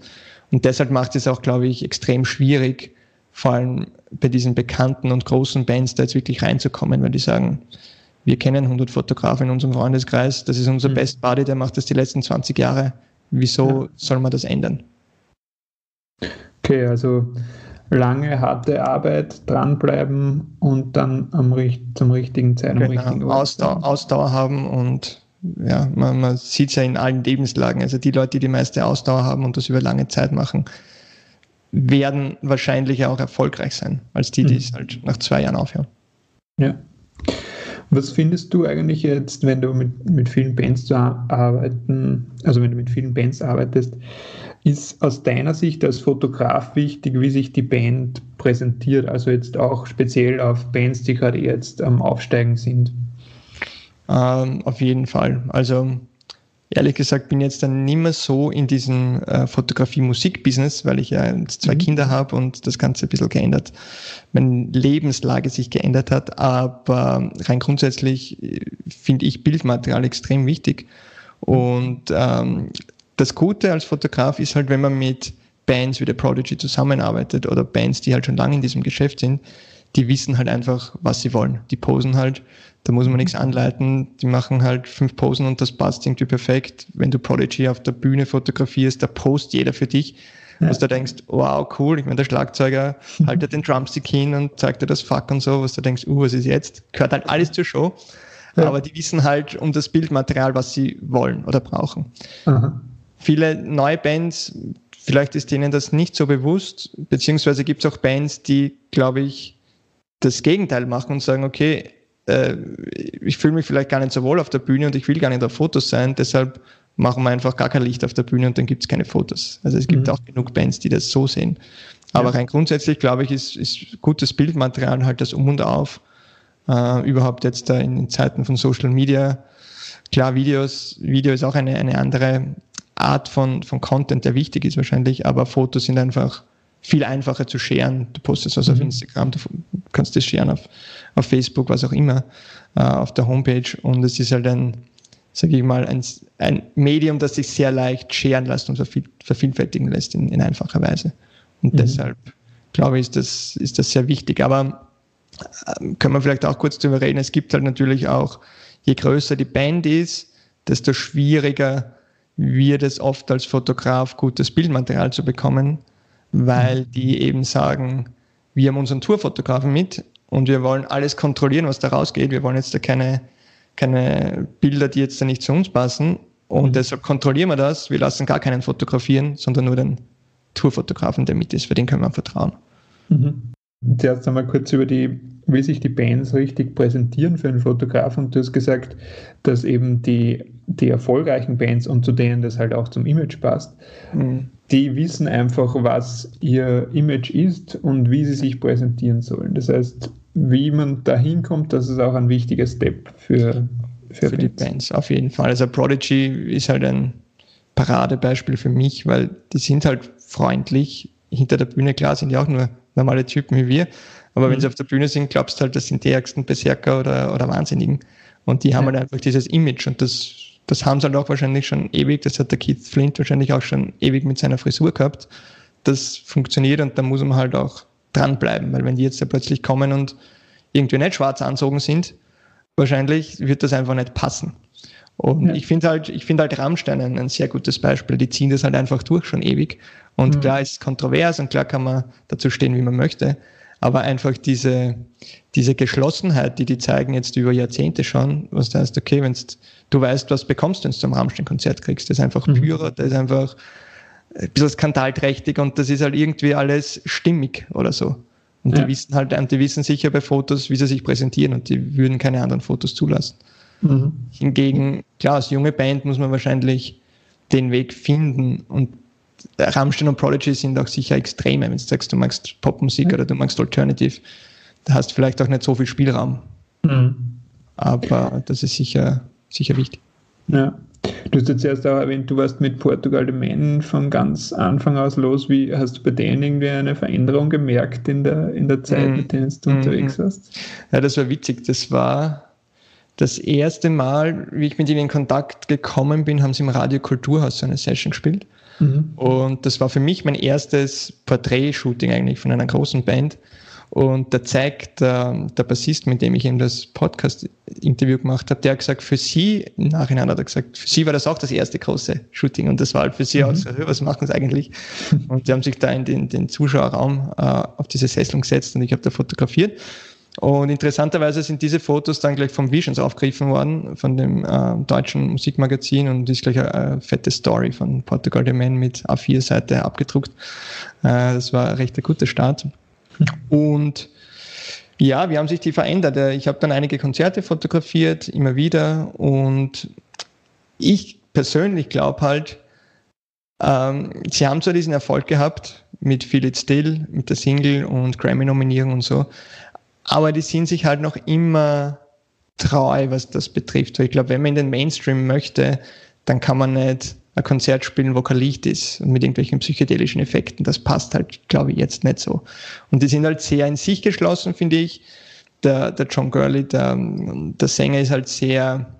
Und deshalb macht es auch, glaube ich, extrem schwierig, vor allem bei diesen bekannten und großen Bands da jetzt wirklich reinzukommen, weil die sagen, wir kennen 100 Fotografen in unserem Freundeskreis, das ist unser mhm. Best Buddy, der macht das die letzten 20 Jahre. Wieso ja. soll man das ändern?
Okay, also lange, harte Arbeit, dranbleiben und dann am, zum richtigen Zeitpunkt
genau, richtigen Ort. Ausdauer, Ausdauer haben und ja, man, man sieht es ja in allen Lebenslagen. Also die Leute, die die meiste Ausdauer haben und das über lange Zeit machen, werden wahrscheinlich auch erfolgreich sein, als die, die mhm. es halt nach zwei Jahren aufhören.
Ja. Was findest du eigentlich jetzt, wenn du mit, mit vielen Bands zu arbeiten, also wenn du mit vielen Bands arbeitest, ist aus deiner Sicht als Fotograf wichtig, wie sich die Band präsentiert? Also jetzt auch speziell auf Bands, die gerade jetzt am Aufsteigen sind.
Ähm, auf jeden Fall. Also ehrlich gesagt bin ich jetzt dann nicht mehr so in diesem äh, Fotografie-Musik-Business, weil ich ja zwei mhm. Kinder habe und das Ganze ein bisschen geändert, meine Lebenslage sich geändert hat. Aber rein grundsätzlich äh, finde ich Bildmaterial extrem wichtig. Und ähm, das Gute als Fotograf ist halt, wenn man mit Bands wie der Prodigy zusammenarbeitet oder Bands, die halt schon lange in diesem Geschäft sind, die wissen halt einfach, was sie wollen. Die posen halt, da muss man nichts anleiten, die machen halt fünf Posen und das passt irgendwie perfekt. Wenn du Prodigy auf der Bühne fotografierst, da post jeder für dich, ja. was du denkst, wow, cool, ich meine, der Schlagzeuger haltet den Drumstick hin und zeigt dir das Fuck und so, was du denkst, uh, was ist jetzt? Gehört halt alles zur Show. Ja. Aber die wissen halt um das Bildmaterial, was sie wollen oder brauchen. Aha viele neue Bands, vielleicht ist denen das nicht so bewusst, beziehungsweise gibt es auch Bands, die, glaube ich, das Gegenteil machen und sagen, okay, äh, ich fühle mich vielleicht gar nicht so wohl auf der Bühne und ich will gar nicht auf Fotos sein, deshalb machen wir einfach gar kein Licht auf der Bühne und dann gibt es keine Fotos. Also es gibt mhm. auch genug Bands, die das so sehen. Aber ja. rein grundsätzlich, glaube ich, ist, ist gutes Bildmaterial halt das Um und Auf. Äh, überhaupt jetzt da in, Zeiten von Social Media. Klar, Videos, Video ist auch eine, eine andere Art von, von Content, der wichtig ist wahrscheinlich, aber Fotos sind einfach viel einfacher zu scheren. Du postest was mhm. auf Instagram, du kannst das scheren auf, auf Facebook, was auch immer, äh, auf der Homepage und es ist halt ein, sage ich mal, ein, ein Medium, das sich sehr leicht scheren lässt und verviel, vervielfältigen lässt in, in einfacher Weise. Und mhm. deshalb glaube ich, ist das, ist das sehr wichtig. Aber äh, können wir vielleicht auch kurz darüber reden, es gibt halt natürlich auch, je größer die Band ist, desto schwieriger wird es oft als Fotograf gutes Bildmaterial zu bekommen, weil die eben sagen, wir haben unseren Tourfotografen mit und wir wollen alles kontrollieren, was da rausgeht. Wir wollen jetzt da keine, keine Bilder, die jetzt da nicht zu uns passen. Und mhm. deshalb kontrollieren wir das. Wir lassen gar keinen fotografieren, sondern nur den Tourfotografen, der mit ist. Für den können wir vertrauen.
Mhm. Zuerst einmal kurz über die, wie sich die Bands richtig präsentieren für einen Fotografen. Du hast gesagt, dass eben die die erfolgreichen Bands und zu denen das halt auch zum Image passt, mhm. Die wissen einfach, was ihr Image ist und wie sie sich präsentieren sollen. Das heißt, wie man da hinkommt, das ist auch ein wichtiger Step für,
für, für Bands. die Bands, auf jeden Fall. Also Prodigy ist halt ein Paradebeispiel für mich, weil die sind halt freundlich. Hinter der Bühne, klar, sind die auch nur normale Typen wie wir. Aber mhm. wenn sie auf der Bühne sind, glaubst du halt, das sind die ärgsten Berserker oder, oder Wahnsinnigen. Und die haben ja. halt einfach dieses Image und das das haben sie halt auch wahrscheinlich schon ewig, das hat der Keith Flint wahrscheinlich auch schon ewig mit seiner Frisur gehabt. Das funktioniert und da muss man halt auch dranbleiben, weil wenn die jetzt ja plötzlich kommen und irgendwie nicht schwarz anzogen sind, wahrscheinlich wird das einfach nicht passen. Und ja. ich finde halt, ich finde halt Rammstein ein, ein, sehr gutes Beispiel. Die ziehen das halt einfach durch schon ewig. Und mhm. klar ist es kontrovers und klar kann man dazu stehen, wie man möchte aber einfach diese, diese Geschlossenheit, die die zeigen jetzt über Jahrzehnte schon, was heißt, okay, wenn du weißt, was bekommst, wenn du zum Rammstein-Konzert kriegst, das ist einfach mhm. purer, das ist einfach ein bisschen skandalträchtig und das ist halt irgendwie alles stimmig oder so. Und ja. die wissen halt, und die wissen sicher bei Fotos, wie sie sich präsentieren und die würden keine anderen Fotos zulassen. Mhm. Hingegen, klar, als junge Band muss man wahrscheinlich den Weg finden und Rammstein und Prodigy sind auch sicher Extreme, wenn du sagst, du magst Popmusik mhm. oder du magst Alternative, da hast du vielleicht auch nicht so viel Spielraum.
Mhm.
aber das ist sicher, sicher wichtig.
Ja. Du hast jetzt erst auch erwähnt, du warst mit Portugal de Man von ganz Anfang aus los. Wie hast du bei denen irgendwie eine Veränderung gemerkt in der, in der Zeit, mm. mit denen du unterwegs warst?
Ja, das war witzig. Das war das erste Mal, wie ich mit ihnen in Kontakt gekommen bin, haben sie im Radio Kulturhaus so eine Session gespielt. Mhm. Und das war für mich mein erstes Porträt-Shooting eigentlich von einer großen Band. Und da zeigt der, der Bassist, mit dem ich eben das Podcast-Interview gemacht habe, der hat gesagt, für sie, im Nachhinein hat er gesagt, für sie war das auch das erste große Shooting und das war halt für sie mhm. auch so, was machen sie eigentlich? Und die haben sich da in den, den Zuschauerraum äh, auf diese Sesseln gesetzt und ich habe da fotografiert. Und interessanterweise sind diese Fotos dann gleich vom Visions aufgegriffen worden, von dem äh, deutschen Musikmagazin und ist gleich eine, eine fette Story von Portugal the Man mit A4-Seite abgedruckt. Äh, das war ein recht guter Start. Und ja, wie haben sich die verändert? Äh, ich habe dann einige Konzerte fotografiert, immer wieder. Und ich persönlich glaube halt, ähm, sie haben zwar diesen Erfolg gehabt mit Feel It Still, mit der Single und Grammy-Nominierung und so, aber die sind sich halt noch immer treu, was das betrifft. Ich glaube, wenn man in den Mainstream möchte, dann kann man nicht ein Konzert spielen, wo kein Licht ist und mit irgendwelchen psychedelischen Effekten. Das passt halt, glaube ich, jetzt nicht so. Und die sind halt sehr in sich geschlossen, finde ich. Der, der John Gurley, der, der Sänger, ist halt sehr,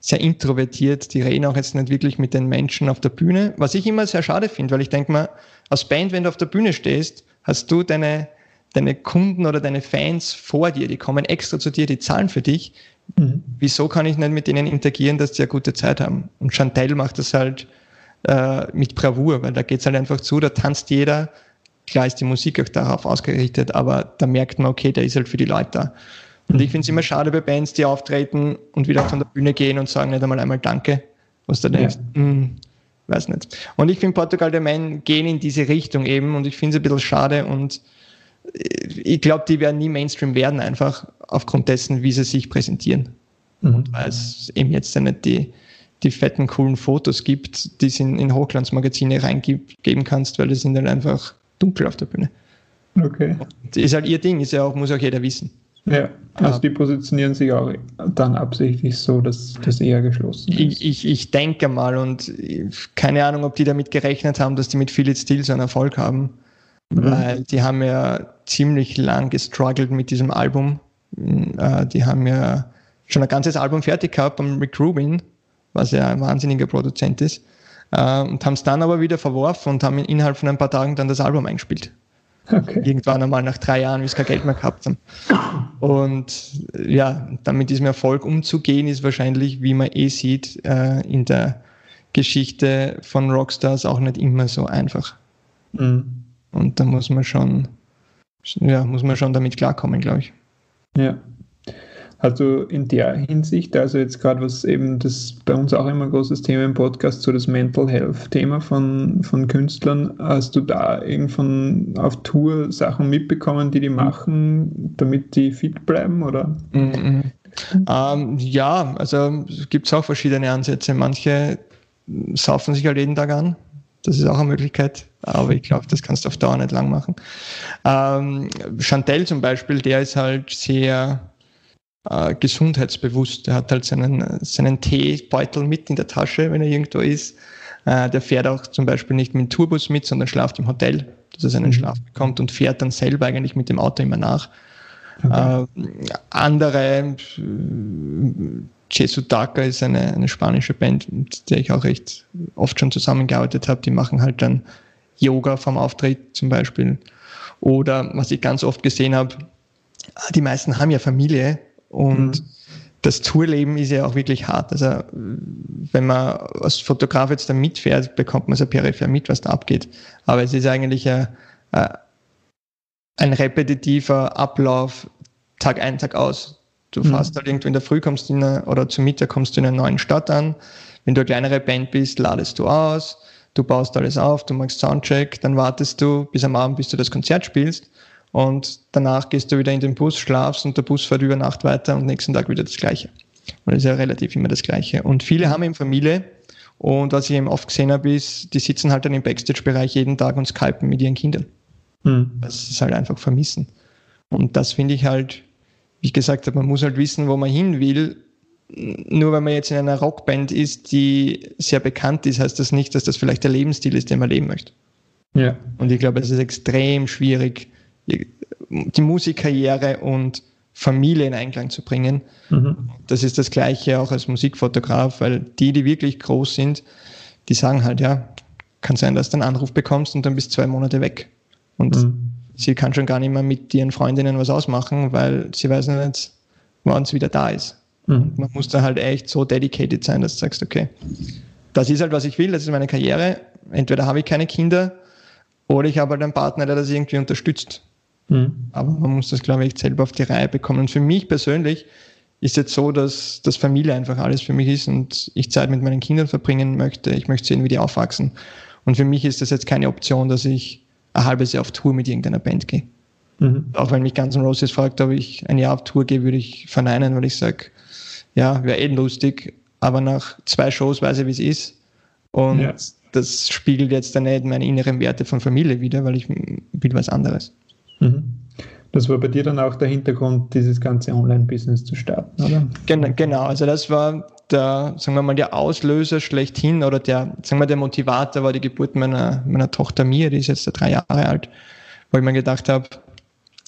sehr introvertiert. Die reden auch jetzt nicht wirklich mit den Menschen auf der Bühne, was ich immer sehr schade finde, weil ich denke mal, als Band, wenn du auf der Bühne stehst, hast du deine, deine Kunden oder deine Fans vor dir, die kommen extra zu dir, die zahlen für dich. Mhm. Wieso kann ich nicht mit denen interagieren, dass die eine gute Zeit haben? Und Chantel macht das halt äh, mit Bravour, weil da geht's halt einfach zu, da tanzt jeder. Klar ist die Musik auch darauf ausgerichtet, aber da merkt man, okay, der ist halt für die Leute da. Und mhm. ich finde es immer schade bei Bands, die auftreten und wieder von der Bühne gehen und sagen nicht einmal einmal Danke, was da denkst. Ja. Hm, weiß nicht. Und ich finde Portugal der Man gehen in diese Richtung eben und ich finde es ein bisschen schade und ich glaube, die werden nie Mainstream werden, einfach aufgrund dessen, wie sie sich präsentieren. Mhm. Und weil es eben jetzt ja nicht die, die fetten, coolen Fotos gibt, die es in, in Hochglanzmagazine reingeben kannst, weil die sind dann einfach dunkel auf der Bühne. Okay. Und ist halt ihr Ding, ist ja auch, muss auch jeder wissen.
Ja, also die positionieren sich auch dann absichtlich so, dass das eher geschlossen ist.
Ich, ich, ich denke mal und keine Ahnung, ob die damit gerechnet haben, dass die mit Philip Steele so einen Erfolg haben. Mhm. Weil die haben ja ziemlich lang gestruggelt mit diesem Album. Äh, die haben ja schon ein ganzes Album fertig gehabt beim Rick Rubin, was ja ein wahnsinniger Produzent ist. Äh, und haben es dann aber wieder verworfen und haben innerhalb von ein paar Tagen dann das Album eingespielt. Okay. Irgendwann einmal nach drei Jahren, wie es kein Geld mehr gehabt haben. Und ja, dann mit diesem Erfolg umzugehen, ist wahrscheinlich, wie man eh sieht, äh, in der Geschichte von Rockstars auch nicht immer so einfach. Mhm. Und da muss man schon, ja, muss man schon damit klarkommen, glaube ich.
Ja. Also in der Hinsicht, also jetzt gerade was eben das bei uns auch immer ein großes Thema im Podcast, so das Mental Health Thema von, von Künstlern, hast du da irgendwann auf Tour Sachen mitbekommen, die die machen, damit die fit bleiben oder? Mhm.
Ähm, ja, also gibt es auch verschiedene Ansätze. Manche saufen sich halt jeden Tag an, das ist auch eine Möglichkeit, aber ich glaube, das kannst du auf Dauer nicht lang machen. Ähm, Chantel zum Beispiel, der ist halt sehr äh, gesundheitsbewusst. Der hat halt seinen, seinen Teebeutel mit in der Tasche, wenn er irgendwo ist. Äh, der fährt auch zum Beispiel nicht mit dem Tourbus mit, sondern schlaft im Hotel, dass er seinen mhm. Schlaf bekommt und fährt dann selber eigentlich mit dem Auto immer nach. Okay. Äh, andere Jesutaka ist eine, eine spanische Band, mit der ich auch recht oft schon zusammengearbeitet habe. Die machen halt dann Yoga vom Auftritt zum Beispiel. Oder was ich ganz oft gesehen habe, die meisten haben ja Familie und mhm. das Tourleben ist ja auch wirklich hart. Also wenn man als Fotograf jetzt da mitfährt, bekommt man so peripher mit, was da abgeht. Aber es ist eigentlich ein, ein repetitiver Ablauf, Tag ein, Tag aus. Du mhm. fährst halt irgendwo in der Früh, kommst in eine, oder zum Mittag kommst du in eine neue Stadt an. Wenn du eine kleinere Band bist, ladest du aus, du baust alles auf, du machst Soundcheck, dann wartest du bis am Abend, bis du das Konzert spielst und danach gehst du wieder in den Bus, schlafst und der Bus fährt über Nacht weiter und nächsten Tag wieder das Gleiche. Und das ist ja relativ immer das Gleiche. Und viele haben eben Familie und was ich eben oft gesehen habe, ist, die sitzen halt dann im Backstage-Bereich jeden Tag und skypen mit ihren Kindern. Mhm. Das ist halt einfach vermissen. Und das finde ich halt wie ich gesagt habe, man muss halt wissen, wo man hin will. Nur wenn man jetzt in einer Rockband ist, die sehr bekannt ist, heißt das nicht, dass das vielleicht der Lebensstil ist, den man leben möchte. Ja. Und ich glaube, es ist extrem schwierig, die Musikkarriere und Familie in Einklang zu bringen. Mhm. Das ist das Gleiche auch als Musikfotograf, weil die, die wirklich groß sind, die sagen halt, ja, kann sein, dass du einen Anruf bekommst und dann bist zwei Monate weg. Und mhm. sie kann schon gar nicht mehr mit ihren Freundinnen was ausmachen, weil sie weiß nicht, wann es wieder da ist. Mhm. Man muss da halt echt so dedicated sein, dass du sagst, okay, das ist halt, was ich will, das ist meine Karriere. Entweder habe ich keine Kinder oder ich habe halt einen Partner, der das irgendwie unterstützt. Mhm. Aber man muss das, glaube ich, selber auf die Reihe bekommen. Und für mich persönlich ist jetzt so, dass das Familie einfach alles für mich ist und ich Zeit mit meinen Kindern verbringen möchte. Ich möchte sehen, wie die aufwachsen. Und für mich ist das jetzt keine Option, dass ich ein halbes Jahr auf Tour mit irgendeiner Band gehe. Mhm. Auch wenn mich Guns N' Roses fragt, ob ich ein Jahr auf Tour gehe, würde ich verneinen, weil ich sage, ja, wäre eh lustig, aber nach zwei Shows weiß ich, wie es ist. Und ja. das spiegelt jetzt dann nicht meine inneren Werte von Familie wieder, weil ich will was anderes.
Mhm. Das war bei dir dann auch der Hintergrund, dieses ganze Online-Business zu starten, oder?
Genau, also das war der, sagen wir mal, der Auslöser schlechthin oder der, sagen wir, der Motivator war die Geburt meiner, meiner Tochter Mia, die ist jetzt drei Jahre alt, wo ich mir gedacht habe,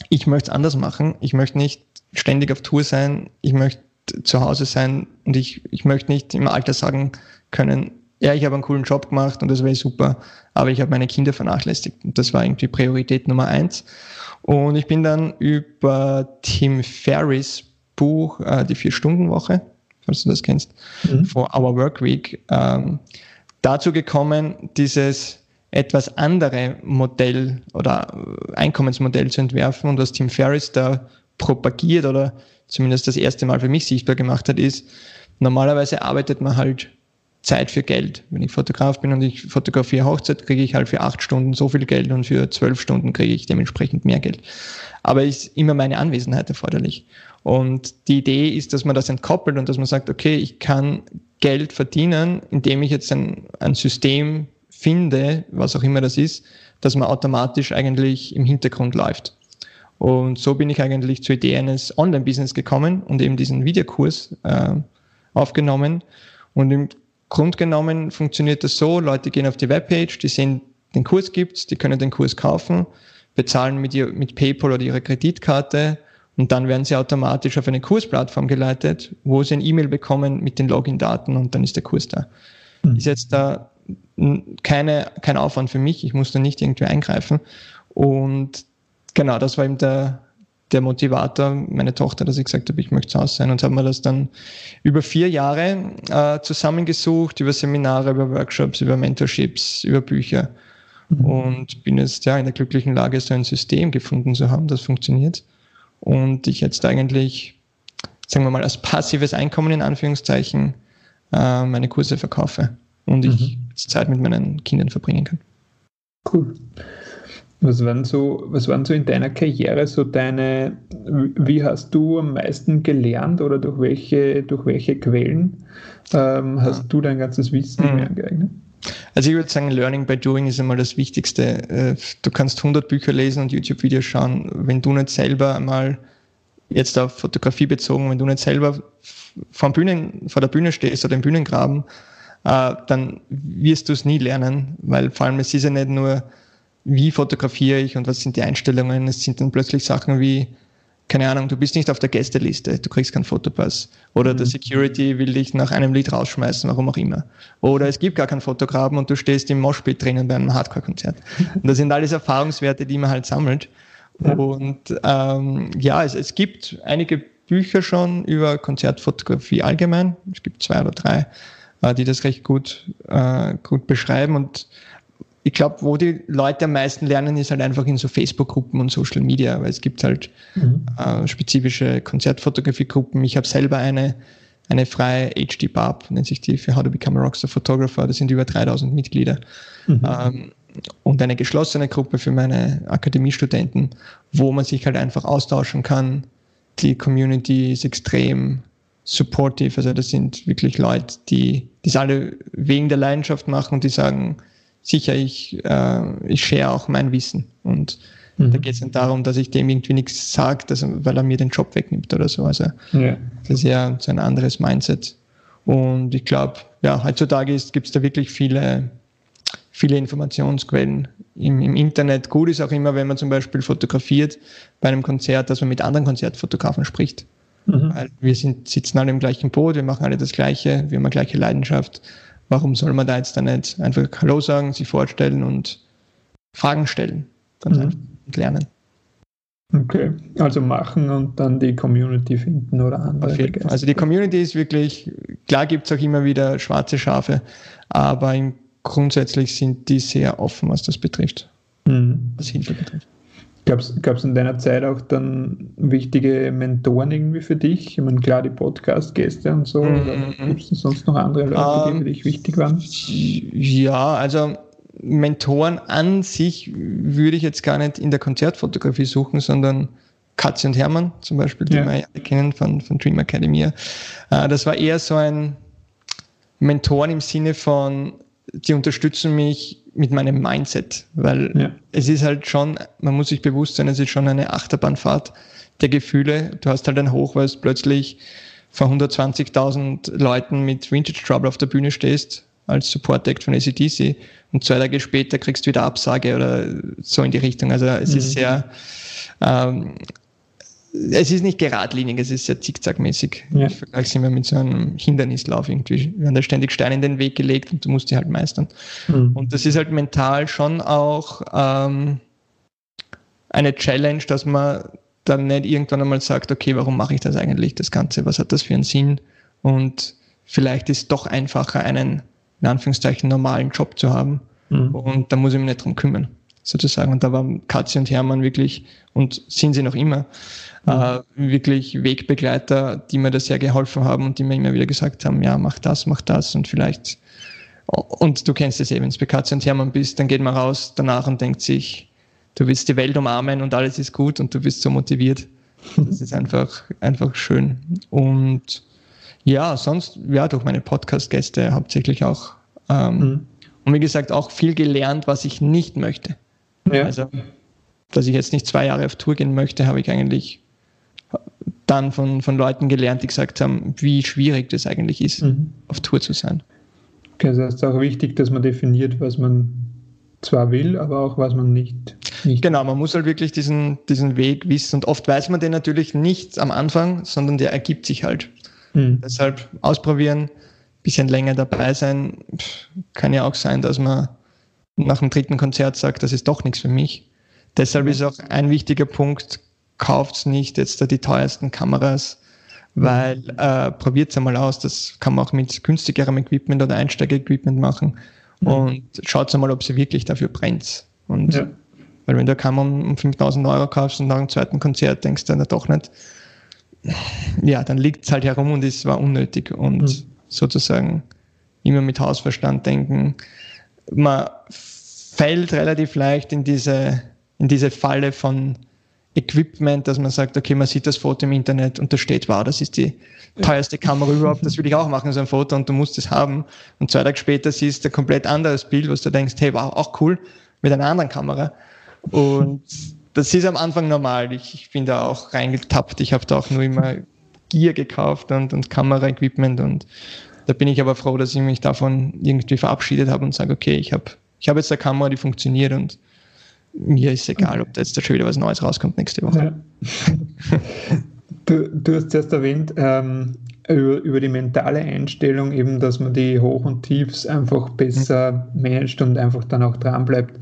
ich möchte es anders machen. Ich möchte nicht ständig auf Tour sein. Ich möchte zu Hause sein und ich, ich möchte nicht im Alter sagen können, ja, ich habe einen coolen Job gemacht und das wäre super, aber ich habe meine Kinder vernachlässigt. Und das war irgendwie Priorität Nummer eins. Und ich bin dann über Tim Ferris Buch, äh, die Vier-Stunden-Woche, falls du das kennst, mhm. for Our Work Week, ähm, dazu gekommen, dieses etwas andere Modell oder Einkommensmodell zu entwerfen. Und was Tim Ferris da propagiert oder zumindest das erste Mal für mich sichtbar gemacht hat, ist, normalerweise arbeitet man halt Zeit für Geld. Wenn ich Fotograf bin und ich fotografiere Hochzeit, kriege ich halt für acht Stunden so viel Geld und für zwölf Stunden kriege ich dementsprechend mehr Geld. Aber ist immer meine Anwesenheit erforderlich. Und die Idee ist, dass man das entkoppelt und dass man sagt, okay, ich kann Geld verdienen, indem ich jetzt ein, ein System finde, was auch immer das ist, dass man automatisch eigentlich im Hintergrund läuft. Und so bin ich eigentlich zur Idee eines Online-Business gekommen und eben diesen Videokurs äh, aufgenommen. Und im Grund genommen funktioniert das so, Leute gehen auf die Webpage, die sehen, den Kurs gibt's, die können den Kurs kaufen, bezahlen mit, ihr, mit PayPal oder ihrer Kreditkarte und dann werden sie automatisch auf eine Kursplattform geleitet, wo sie ein E-Mail bekommen mit den Login-Daten und dann ist der Kurs da. Mhm. Ist jetzt da keine, kein Aufwand für mich, ich muss da nicht irgendwie eingreifen. Und genau, das war eben der, der Motivator, meine Tochter, dass ich gesagt habe, ich möchte zu Hause sein. Und haben wir das dann über vier Jahre äh, zusammengesucht, über Seminare, über Workshops, über Mentorships, über Bücher. Mhm. Und bin jetzt ja in der glücklichen Lage, so ein System gefunden zu haben, das funktioniert. Und ich jetzt eigentlich, sagen wir mal, als passives Einkommen in Anführungszeichen äh, meine Kurse verkaufe und mhm. ich Zeit mit meinen Kindern verbringen kann.
Cool. Was waren so, was waren so in deiner Karriere so deine, wie hast du am meisten gelernt oder durch welche, durch welche Quellen ähm, hast ja. du dein ganzes Wissen mhm. angeeignet?
Also ich würde sagen, Learning by Doing ist einmal das Wichtigste. Äh, du kannst 100 Bücher lesen und YouTube-Videos schauen. Wenn du nicht selber einmal, jetzt auf Fotografie bezogen, wenn du nicht selber vor, Bühnen, vor der Bühne stehst oder im Bühnengraben, äh, dann wirst du es nie lernen, weil vor allem es ist ja nicht nur wie fotografiere ich und was sind die Einstellungen. Es sind dann plötzlich Sachen wie, keine Ahnung, du bist nicht auf der Gästeliste, du kriegst keinen Fotopass. Oder mhm. der Security will dich nach einem Lied rausschmeißen, warum auch immer. Oder es gibt gar keinen Fotografen und du stehst im Moshpit drinnen bei einem Hardcore-Konzert. Und das sind alles Erfahrungswerte, die man halt sammelt. Ja. Und ähm, ja, es, es gibt einige Bücher schon über Konzertfotografie allgemein. Es gibt zwei oder drei, äh, die das recht gut, äh, gut beschreiben. Und ich glaube, wo die Leute am meisten lernen, ist halt einfach in so Facebook-Gruppen und Social Media, weil es gibt halt mhm. äh, spezifische Konzertfotografie-Gruppen. Ich habe selber eine, eine freie HD Barb, nennt sich die, für How to Become a Rockstar Photographer. Das sind über 3000 Mitglieder. Mhm. Ähm, und eine geschlossene Gruppe für meine Akademiestudenten, wo man sich halt einfach austauschen kann. Die Community ist extrem supportive. Also das sind wirklich Leute, die das alle wegen der Leidenschaft machen und die sagen, sicher, ich, äh, ich share auch mein Wissen. Und Mhm. Da geht es nicht darum, dass ich dem irgendwie nichts sage, weil er mir den Job wegnimmt oder so. Also ja. das ist ja so ein anderes Mindset. Und ich glaube, ja, heutzutage gibt es da wirklich viele, viele Informationsquellen im, im, Internet. Gut ist auch immer, wenn man zum Beispiel fotografiert bei einem Konzert, dass man mit anderen Konzertfotografen spricht. Mhm. Weil wir sind, sitzen alle im gleichen Boot, wir machen alle das Gleiche, wir haben eine gleiche Leidenschaft. Warum soll man da jetzt dann nicht einfach Hallo sagen, sich vorstellen und Fragen stellen? Mhm. und lernen.
Okay, also machen und dann die Community finden oder andere.
Also die Community ist wirklich, klar gibt es auch immer wieder schwarze Schafe, aber grundsätzlich sind die sehr offen, was das betrifft,
mhm. was Hilfe betrifft. Gab es in deiner Zeit auch dann wichtige Mentoren irgendwie für dich? Ich meine, klar, die Podcast-Gäste und so. Mhm. Gibt es sonst noch andere Leute, um, die ähm, für dich wichtig waren?
Ja, also Mentoren an sich würde ich jetzt gar nicht in der Konzertfotografie suchen, sondern Katzi und Hermann zum Beispiel, die ja. wir ja kennen von, von Dream Academy. Äh, das war eher so ein Mentoren im Sinne von, die unterstützen mich mit meinem Mindset, weil ja. es ist halt schon, man muss sich bewusst sein, es ist schon eine Achterbahnfahrt der Gefühle. Du hast halt ein Hoch, weil du plötzlich vor 120.000 Leuten mit Vintage Trouble auf der Bühne stehst als Support Act von ACDC und zwei Tage später kriegst du wieder Absage oder so in die Richtung. Also es mhm. ist sehr, ähm, es ist nicht geradlinig, es ist sehr zickzackmäßig. Ja. Ich vergleiche es immer mit so einem Hindernislauf irgendwie. Wir haben da ständig Steine in den Weg gelegt und du musst die halt meistern. Mhm. Und das ist halt mental schon auch ähm, eine Challenge, dass man dann nicht irgendwann einmal sagt, okay, warum mache ich das eigentlich, das Ganze, was hat das für einen Sinn? Und vielleicht ist es doch einfacher, einen in Anführungszeichen normalen Job zu haben. Mhm. Und da muss ich mich nicht drum kümmern, sozusagen. Und da waren Katzi und Hermann wirklich, und sind sie noch immer, mhm. äh, wirklich Wegbegleiter, die mir da sehr geholfen haben und die mir immer wieder gesagt haben, ja, mach das, mach das und vielleicht, und du kennst es eben, wenn du bei Katzi und Hermann bist, dann geht man raus danach und denkt sich, du willst die Welt umarmen und alles ist gut und du bist so motiviert. Das ist einfach, einfach schön. Und ja, sonst, ja, durch meine Podcast-Gäste hauptsächlich auch. Ähm, mhm. Und wie gesagt, auch viel gelernt, was ich nicht möchte. Ja. Also, dass ich jetzt nicht zwei Jahre auf Tour gehen möchte, habe ich eigentlich dann von, von Leuten gelernt, die gesagt haben, wie schwierig das eigentlich ist, mhm. auf Tour zu sein.
Okay, also ist auch wichtig, dass man definiert, was man zwar will, aber auch was man nicht. nicht
genau, man muss halt wirklich diesen, diesen Weg wissen. Und oft weiß man den natürlich nicht am Anfang, sondern der ergibt sich halt. Mhm. Deshalb ausprobieren, bisschen länger dabei sein. Kann ja auch sein, dass man nach dem dritten Konzert sagt, das ist doch nichts für mich. Deshalb ist auch ein wichtiger Punkt, kauft nicht jetzt da die teuersten Kameras, weil äh, probiert es einmal aus. Das kann man auch mit günstigerem Equipment oder Einsteiger-Equipment machen. Mhm. Und schaut einmal, ob sie wirklich dafür brennt. Und ja. weil wenn du eine Kamera um 5000 Euro kaufst und nach dem zweiten Konzert denkst du dann doch nicht, ja, dann liegt es halt herum und es war unnötig und mhm. sozusagen immer mit Hausverstand denken. Man fällt relativ leicht in diese, in diese Falle von Equipment, dass man sagt, okay, man sieht das Foto im Internet und da steht, wow, das ist die teuerste Kamera überhaupt, das will ich auch machen, so ein Foto und du musst es haben. Und zwei Tage später siehst du ein komplett anderes Bild, was du denkst, hey, wow, auch cool, mit einer anderen Kamera. Und das ist am Anfang normal. Ich, ich bin da auch reingetappt. Ich habe da auch nur immer Gear gekauft und, und Kameraequipment und da bin ich aber froh, dass ich mich davon irgendwie verabschiedet habe und sage, okay, ich habe ich hab jetzt eine Kamera, die funktioniert und mir ist egal, ob da jetzt schon wieder was Neues rauskommt nächste Woche. Ja.
Du, du hast erst erwähnt, ähm, über, über die mentale Einstellung, eben, dass man die Hoch- und Tiefs einfach besser managt und einfach dann auch dran bleibt.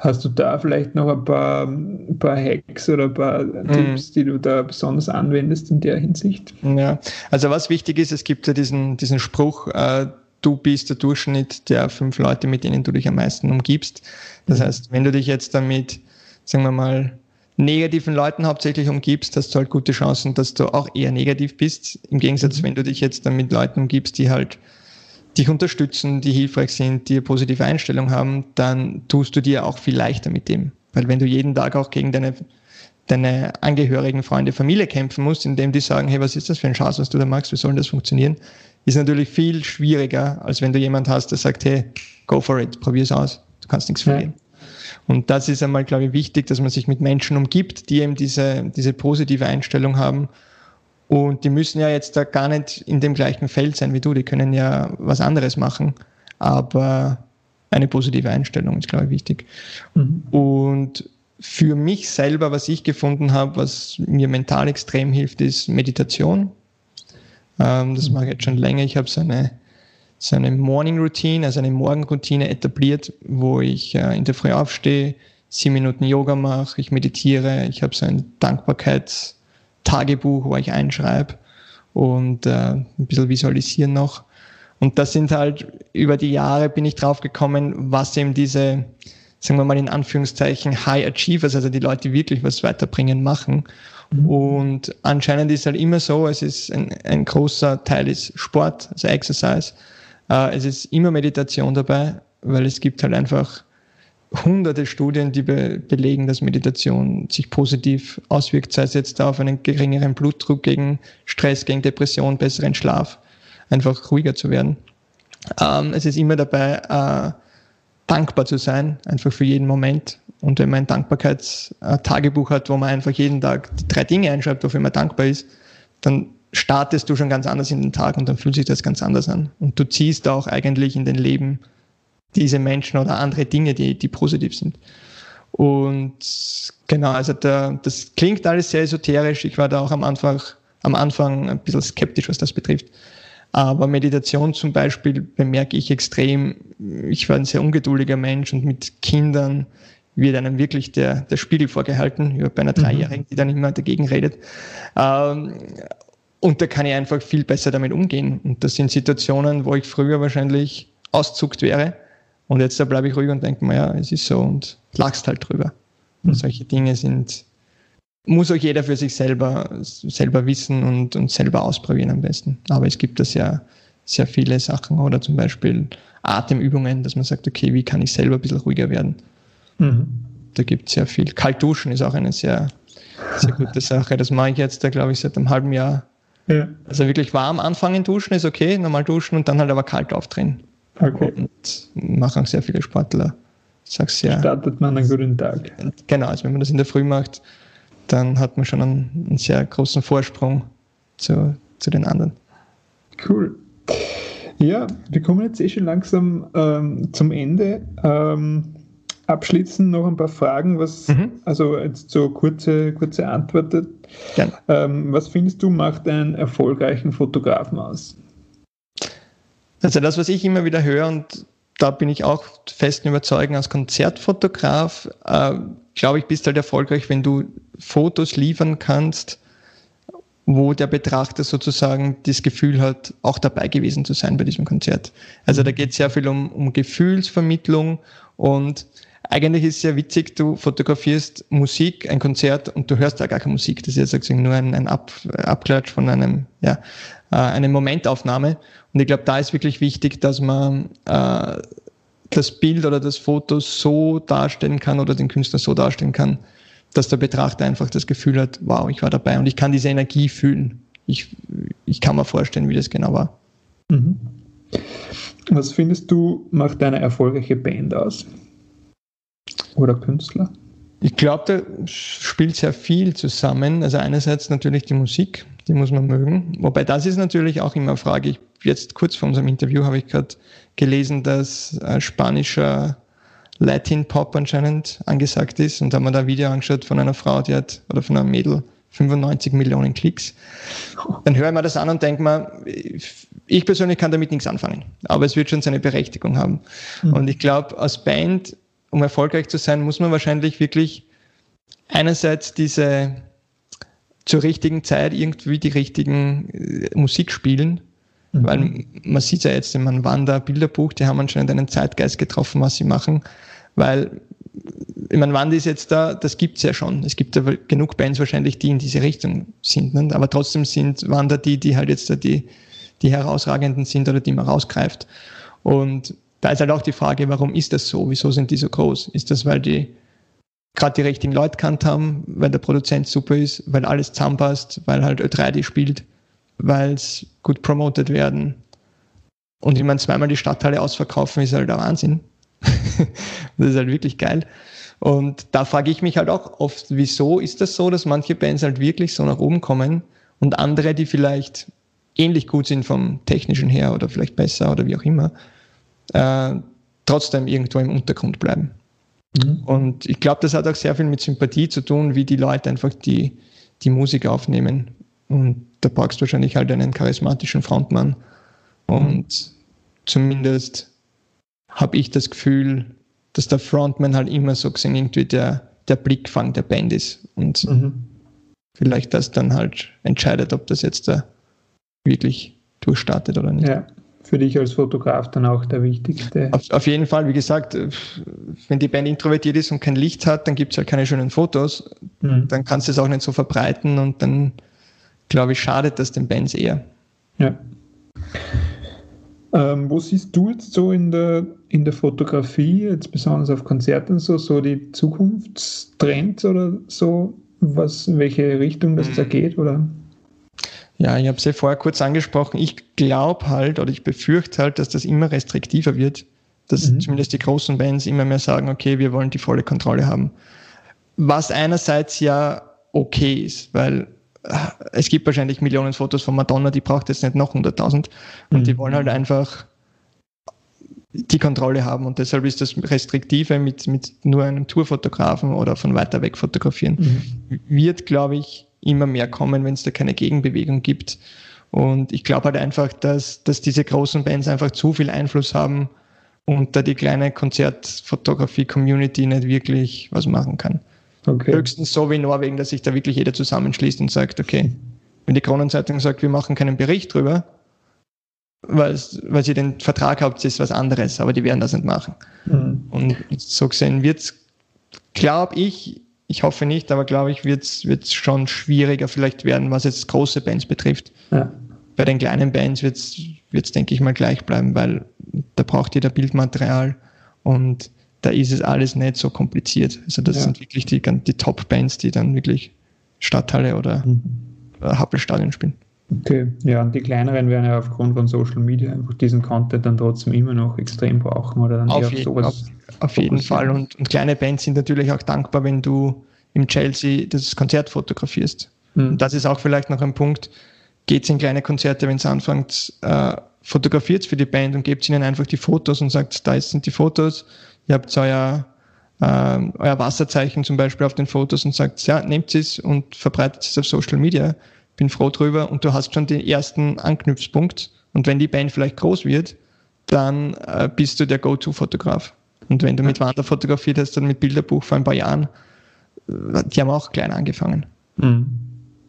Hast du da vielleicht noch ein paar, ein paar Hacks oder ein paar mhm. Tipps, die du da besonders anwendest in der Hinsicht?
Ja, also was wichtig ist, es gibt ja diesen, diesen Spruch, äh, du bist der Durchschnitt der fünf Leute, mit denen du dich am meisten umgibst. Das mhm. heißt, wenn du dich jetzt damit, sagen wir mal, negativen Leuten hauptsächlich umgibst, hast du halt gute Chancen, dass du auch eher negativ bist. Im Gegensatz, mhm. wenn du dich jetzt dann mit Leuten umgibst, die halt dich unterstützen, die hilfreich sind, die eine positive Einstellung haben, dann tust du dir auch viel leichter mit dem. Weil wenn du jeden Tag auch gegen deine, deine Angehörigen, Freunde, Familie kämpfen musst, indem die sagen, hey, was ist das für ein Schatz, was du da magst, wie soll das funktionieren, ist natürlich viel schwieriger, als wenn du jemand hast, der sagt, hey, go for it, probier's aus, du kannst nichts verlieren. Und das ist einmal, glaube ich, wichtig, dass man sich mit Menschen umgibt, die eben diese, diese positive Einstellung haben. Und die müssen ja jetzt da gar nicht in dem gleichen Feld sein wie du, die können ja was anderes machen. Aber eine positive Einstellung ist, glaube ich, wichtig. Mhm. Und für mich selber, was ich gefunden habe, was mir mental extrem hilft, ist Meditation. Ähm, das mache ich jetzt schon länger. Ich habe so eine, so eine Morning Routine, also eine Morgenroutine etabliert, wo ich äh, in der Früh aufstehe, sieben Minuten Yoga mache, ich meditiere, ich habe so ein Dankbarkeitstagebuch, wo ich einschreibe und äh, ein bisschen visualisieren noch. Und das sind halt über die Jahre bin ich drauf gekommen, was eben diese, sagen wir mal in Anführungszeichen, High Achievers, also die Leute, die wirklich was weiterbringen, machen. Mhm. Und anscheinend ist halt immer so, es ist ein, ein großer Teil ist Sport, also Exercise. Äh, es ist immer Meditation dabei, weil es gibt halt einfach hunderte Studien, die be belegen, dass Meditation sich positiv auswirkt, sei es jetzt auf einen geringeren Blutdruck, gegen Stress, gegen Depression, besseren Schlaf, einfach ruhiger zu werden. Ähm, es ist immer dabei, äh, dankbar zu sein, einfach für jeden Moment. Und wenn man ein Dankbarkeitstagebuch hat, wo man einfach jeden Tag die drei Dinge einschreibt, wofür man dankbar ist, dann startest du schon ganz anders in den Tag und dann fühlt sich das ganz anders an. Und du ziehst auch eigentlich in den Leben diese Menschen oder andere Dinge, die, die positiv sind. Und genau, also der, das klingt alles sehr esoterisch. Ich war da auch am Anfang, am Anfang ein bisschen skeptisch, was das betrifft. Aber Meditation zum Beispiel bemerke ich extrem. Ich war ein sehr ungeduldiger Mensch und mit Kindern wird einem wirklich der, der Spiegel vorgehalten. Ich bei einer mhm. Dreijährigen, die dann immer dagegen redet. Ähm, und da kann ich einfach viel besser damit umgehen. Und das sind Situationen, wo ich früher wahrscheinlich auszuckt wäre. Und jetzt da bleibe ich ruhig und denke mir, ja, es ist so und lachst halt drüber. Und mhm. solche Dinge sind, muss auch jeder für sich selber, selber wissen und, und selber ausprobieren am besten. Aber es gibt da sehr, sehr viele Sachen oder zum Beispiel Atemübungen, dass man sagt, okay, wie kann ich selber ein bisschen ruhiger werden? Mhm. Da gibt es sehr viel. Kalt duschen ist auch eine sehr, sehr gute Sache. Das mache ich jetzt, da glaube ich, seit einem halben Jahr. Ja. Also wirklich warm anfangen duschen ist okay, normal duschen und dann halt aber kalt aufdrehen. Okay. Und machen sehr viele Sportler.
Sag's ja. Startet man einen guten Tag.
Genau, also wenn man das in der Früh macht, dann hat man schon einen, einen sehr großen Vorsprung zu, zu den anderen.
Cool. Ja, wir kommen jetzt eh schon langsam ähm, zum Ende. Ähm, abschließend noch ein paar Fragen, was, mhm. also jetzt so kurze, kurze Antworten. Ähm, was findest du macht einen erfolgreichen Fotografen aus?
Also das, was ich immer wieder höre und da bin ich auch festen Überzeugung als Konzertfotograf, äh, glaube ich, bist halt erfolgreich, wenn du Fotos liefern kannst, wo der Betrachter sozusagen das Gefühl hat, auch dabei gewesen zu sein bei diesem Konzert. Also da geht es sehr viel um, um Gefühlsvermittlung und eigentlich ist es sehr witzig, du fotografierst Musik, ein Konzert und du hörst da gar keine Musik. Das ist jetzt nur ein, ein Ab, Abklatsch von einem, ja, äh, eine Momentaufnahme. Und ich glaube, da ist wirklich wichtig, dass man äh, das Bild oder das Foto so darstellen kann oder den Künstler so darstellen kann, dass der Betrachter einfach das Gefühl hat, wow, ich war dabei und ich kann diese Energie fühlen. Ich, ich kann mir vorstellen, wie das genau war. Mhm.
Was findest du, macht eine erfolgreiche Band aus? Oder Künstler?
Ich glaube, da spielt sehr viel zusammen. Also einerseits natürlich die Musik, die muss man mögen. Wobei das ist natürlich auch immer eine Frage. Ich, jetzt kurz vor unserem Interview habe ich gerade gelesen, dass äh, spanischer Latin Pop anscheinend angesagt ist und haben wir da ein Video angeschaut von einer Frau, die hat, oder von einem Mädel, 95 Millionen Klicks. Dann höre ich mir das an und denke mir, ich persönlich kann damit nichts anfangen, aber es wird schon seine Berechtigung haben. Mhm. Und ich glaube, als Band um erfolgreich zu sein, muss man wahrscheinlich wirklich einerseits diese zur richtigen Zeit irgendwie die richtigen äh, Musik spielen, mhm. weil man sieht ja jetzt, wenn man Wander Bilderbuch, die haben anscheinend einen Zeitgeist getroffen, was sie machen, weil ich meine, Wander ist jetzt da, das gibt's ja schon. Es gibt aber genug Bands wahrscheinlich, die in diese Richtung sind, ne? aber trotzdem sind Wander die, die halt jetzt da die, die herausragenden sind oder die man rausgreift. Und da ist halt auch die Frage, warum ist das so? Wieso sind die so groß? Ist das, weil die gerade die richtigen Leute kannt haben, weil der Produzent super ist, weil alles zusammenpasst, weil halt Ö3D spielt, weil es gut promotet werden. Und ich meine, zweimal die Stadthalle ausverkaufen ist halt der Wahnsinn. das ist halt wirklich geil. Und da frage ich mich halt auch oft, wieso ist das so, dass manche Bands halt wirklich so nach oben kommen und andere, die vielleicht ähnlich gut sind vom technischen her oder vielleicht besser oder wie auch immer, äh, trotzdem irgendwo im Untergrund bleiben. Mhm. Und ich glaube, das hat auch sehr viel mit Sympathie zu tun, wie die Leute einfach die, die Musik aufnehmen. Und da brauchst du wahrscheinlich halt einen charismatischen Frontmann. Und zumindest habe ich das Gefühl, dass der Frontman halt immer so gesehen irgendwie der, der Blickfang der Band ist. Und mhm. vielleicht das dann halt entscheidet, ob das jetzt da wirklich durchstartet oder nicht. Ja
für dich als Fotograf dann auch der wichtigste.
Auf, auf, jeden Fall, wie gesagt, wenn die Band introvertiert ist und kein Licht hat, dann gibt es halt keine schönen Fotos. Mhm. Dann kannst du es auch nicht so verbreiten und dann, glaube ich, schadet das den Bands eher.
Ja. Ähm, wo siehst du jetzt so in der, in der Fotografie, jetzt besonders auf Konzerten so, so die Zukunftstrends oder so, was, in welche Richtung das da geht, oder?
Ja, ich habe es ja vorher kurz angesprochen. Ich glaube halt oder ich befürchte halt, dass das immer restriktiver wird, dass mhm. zumindest die großen Bands immer mehr sagen, okay, wir wollen die volle Kontrolle haben. Was einerseits ja okay ist, weil äh, es gibt wahrscheinlich Millionen Fotos von Madonna, die braucht jetzt nicht noch 100.000 und mhm. die wollen halt einfach die Kontrolle haben und deshalb ist das Restriktive mit, mit nur einem Tourfotografen oder von weiter weg fotografieren, mhm. wird, glaube ich, immer mehr kommen, wenn es da keine Gegenbewegung gibt. Und ich glaube halt einfach, dass, dass diese großen Bands einfach zu viel Einfluss haben und da die kleine Konzertfotografie-Community nicht wirklich was machen kann. Okay. Höchstens so wie in Norwegen, dass sich da wirklich jeder zusammenschließt und sagt, okay, wenn die Kronenzeitung sagt, wir machen keinen Bericht drüber, weil, weil sie den Vertrag habt, ist was anderes, aber die werden das nicht machen. Mhm. Und so gesehen wird es, glaube ich, ich hoffe nicht, aber glaube ich, wird es schon schwieriger vielleicht werden, was jetzt große Bands betrifft. Ja. Bei den kleinen Bands wird es, denke ich mal, gleich bleiben, weil da braucht jeder Bildmaterial und da ist es alles nicht so kompliziert. Also das ja. sind wirklich die, die Top-Bands, die dann wirklich Stadthalle oder mhm. Happelstadion spielen.
Okay, ja, und die kleineren werden ja aufgrund von Social Media einfach diesen Content dann trotzdem immer noch extrem brauchen oder dann
auf sowas. Auf, auf jeden Fall. Und, und, kleine Bands sind natürlich auch dankbar, wenn du im Chelsea das Konzert fotografierst. Mhm. Und das ist auch vielleicht noch ein Punkt. Geht in kleine Konzerte, wenn es anfängt, äh, fotografiert für die Band und gebt ihnen einfach die Fotos und sagt, da sind die Fotos, ihr habt euer, äh, euer Wasserzeichen zum Beispiel auf den Fotos und sagt, ja, nehmt es und verbreitet es auf Social Media bin froh drüber und du hast schon den ersten Anknüpfpunkt. Und wenn die Band vielleicht groß wird, dann äh, bist du der Go-To-Fotograf. Und wenn du mit Wander fotografiert hast, dann mit Bilderbuch vor ein paar Jahren, äh, die haben auch klein angefangen. Mhm.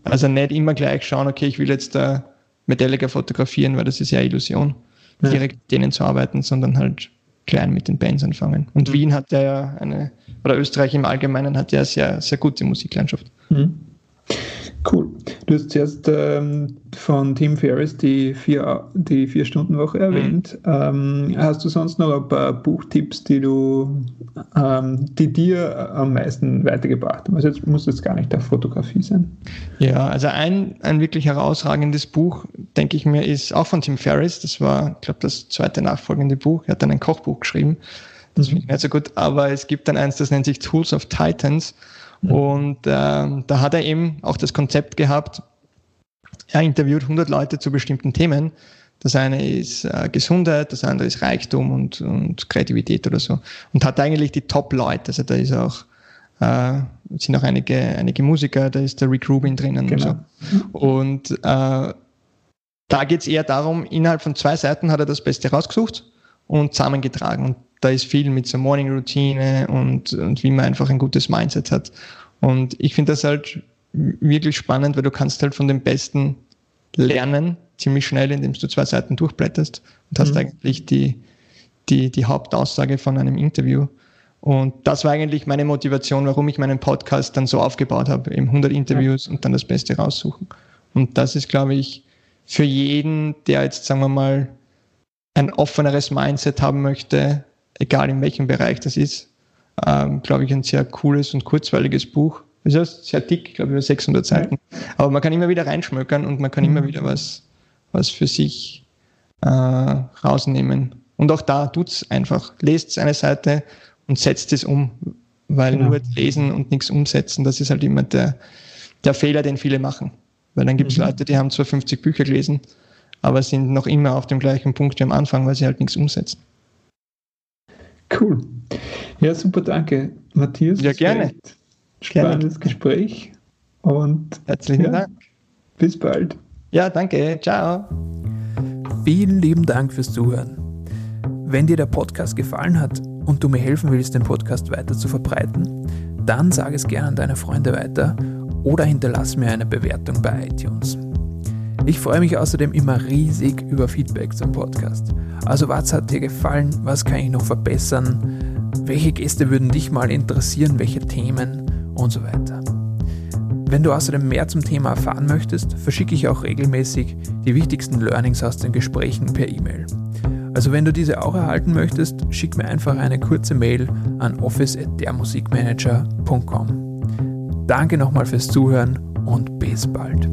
Also nicht immer gleich schauen, okay, ich will jetzt da Metallica fotografieren, weil das ist ja Illusion, ja. direkt mit denen zu arbeiten, sondern halt klein mit den Bands anfangen. Und mhm. Wien hat ja eine, oder Österreich im Allgemeinen hat ja sehr, sehr gute Musiklandschaft. Mhm.
Cool. Du hast zuerst ähm, von Tim Ferriss die vier, die vier Stunden Woche mhm. erwähnt. Mhm. Ähm, hast du sonst noch ein paar Buchtipps, die du, ähm, die dir am meisten weitergebracht haben? Also jetzt muss jetzt gar nicht der Fotografie sein.
Ja, also ein, ein wirklich herausragendes Buch, denke ich mir, ist auch von Tim Ferriss. Das war, ich glaube, das zweite nachfolgende Buch. Er hat dann ein Kochbuch geschrieben. Das mhm. finde ich nicht so gut. Aber es gibt dann eins, das nennt sich Tools of Titans. Und äh, da hat er eben auch das Konzept gehabt, er interviewt 100 Leute zu bestimmten Themen. Das eine ist äh, Gesundheit, das andere ist Reichtum und, und Kreativität oder so. Und hat eigentlich die Top-Leute. Also da ist auch, äh, sind auch einige, einige Musiker, da ist der Rick Rubin drinnen genau. und so. Und äh, da geht es eher darum, innerhalb von zwei Seiten hat er das Beste rausgesucht und zusammengetragen. Und da ist viel mit so Morning Routine und, und wie man einfach ein gutes Mindset hat. Und ich finde das halt wirklich spannend, weil du kannst halt von dem Besten lernen, ziemlich schnell, indem du zwei Seiten durchblätterst und hast mhm. eigentlich die, die, die Hauptaussage von einem Interview. Und das war eigentlich meine Motivation, warum ich meinen Podcast dann so aufgebaut habe, eben 100 Interviews ja. und dann das Beste raussuchen. Und das ist, glaube ich, für jeden, der jetzt, sagen wir mal, ein offeneres Mindset haben möchte, egal in welchem Bereich das ist, ähm, glaube ich, ein sehr cooles und kurzweiliges Buch. Es ist sehr dick, glaube ich, über 600 Seiten. Aber man kann immer wieder reinschmökern und man kann immer mhm. wieder was, was für sich äh, rausnehmen Und auch da tut's einfach. Lest eine Seite und setzt es um, weil genau. nur lesen und nichts umsetzen, das ist halt immer der, der Fehler, den viele machen. Weil dann gibt es mhm. Leute, die haben zwar 50 Bücher gelesen, aber sind noch immer auf dem gleichen Punkt wie am Anfang, weil sie halt nichts umsetzen.
Cool. Ja, super, danke, Matthias.
Ja, gerne.
Spannendes gerne. Gespräch und
herzlichen ja, Dank.
Bis bald.
Ja, danke. Ciao.
Vielen lieben Dank fürs Zuhören. Wenn dir der Podcast gefallen hat und du mir helfen willst, den Podcast weiter zu verbreiten, dann sag es gerne an deine Freunde weiter oder hinterlass mir eine Bewertung bei iTunes. Ich freue mich außerdem immer riesig über Feedback zum Podcast. Also was hat dir gefallen? Was kann ich noch verbessern? Welche Gäste würden dich mal interessieren? Welche Themen? Und so weiter. Wenn du außerdem mehr zum Thema erfahren möchtest, verschicke ich auch regelmäßig die wichtigsten Learnings aus den Gesprächen per E-Mail. Also wenn du diese auch erhalten möchtest, schick mir einfach eine kurze Mail an office.dermusikmanager.com. Danke nochmal fürs Zuhören und bis bald.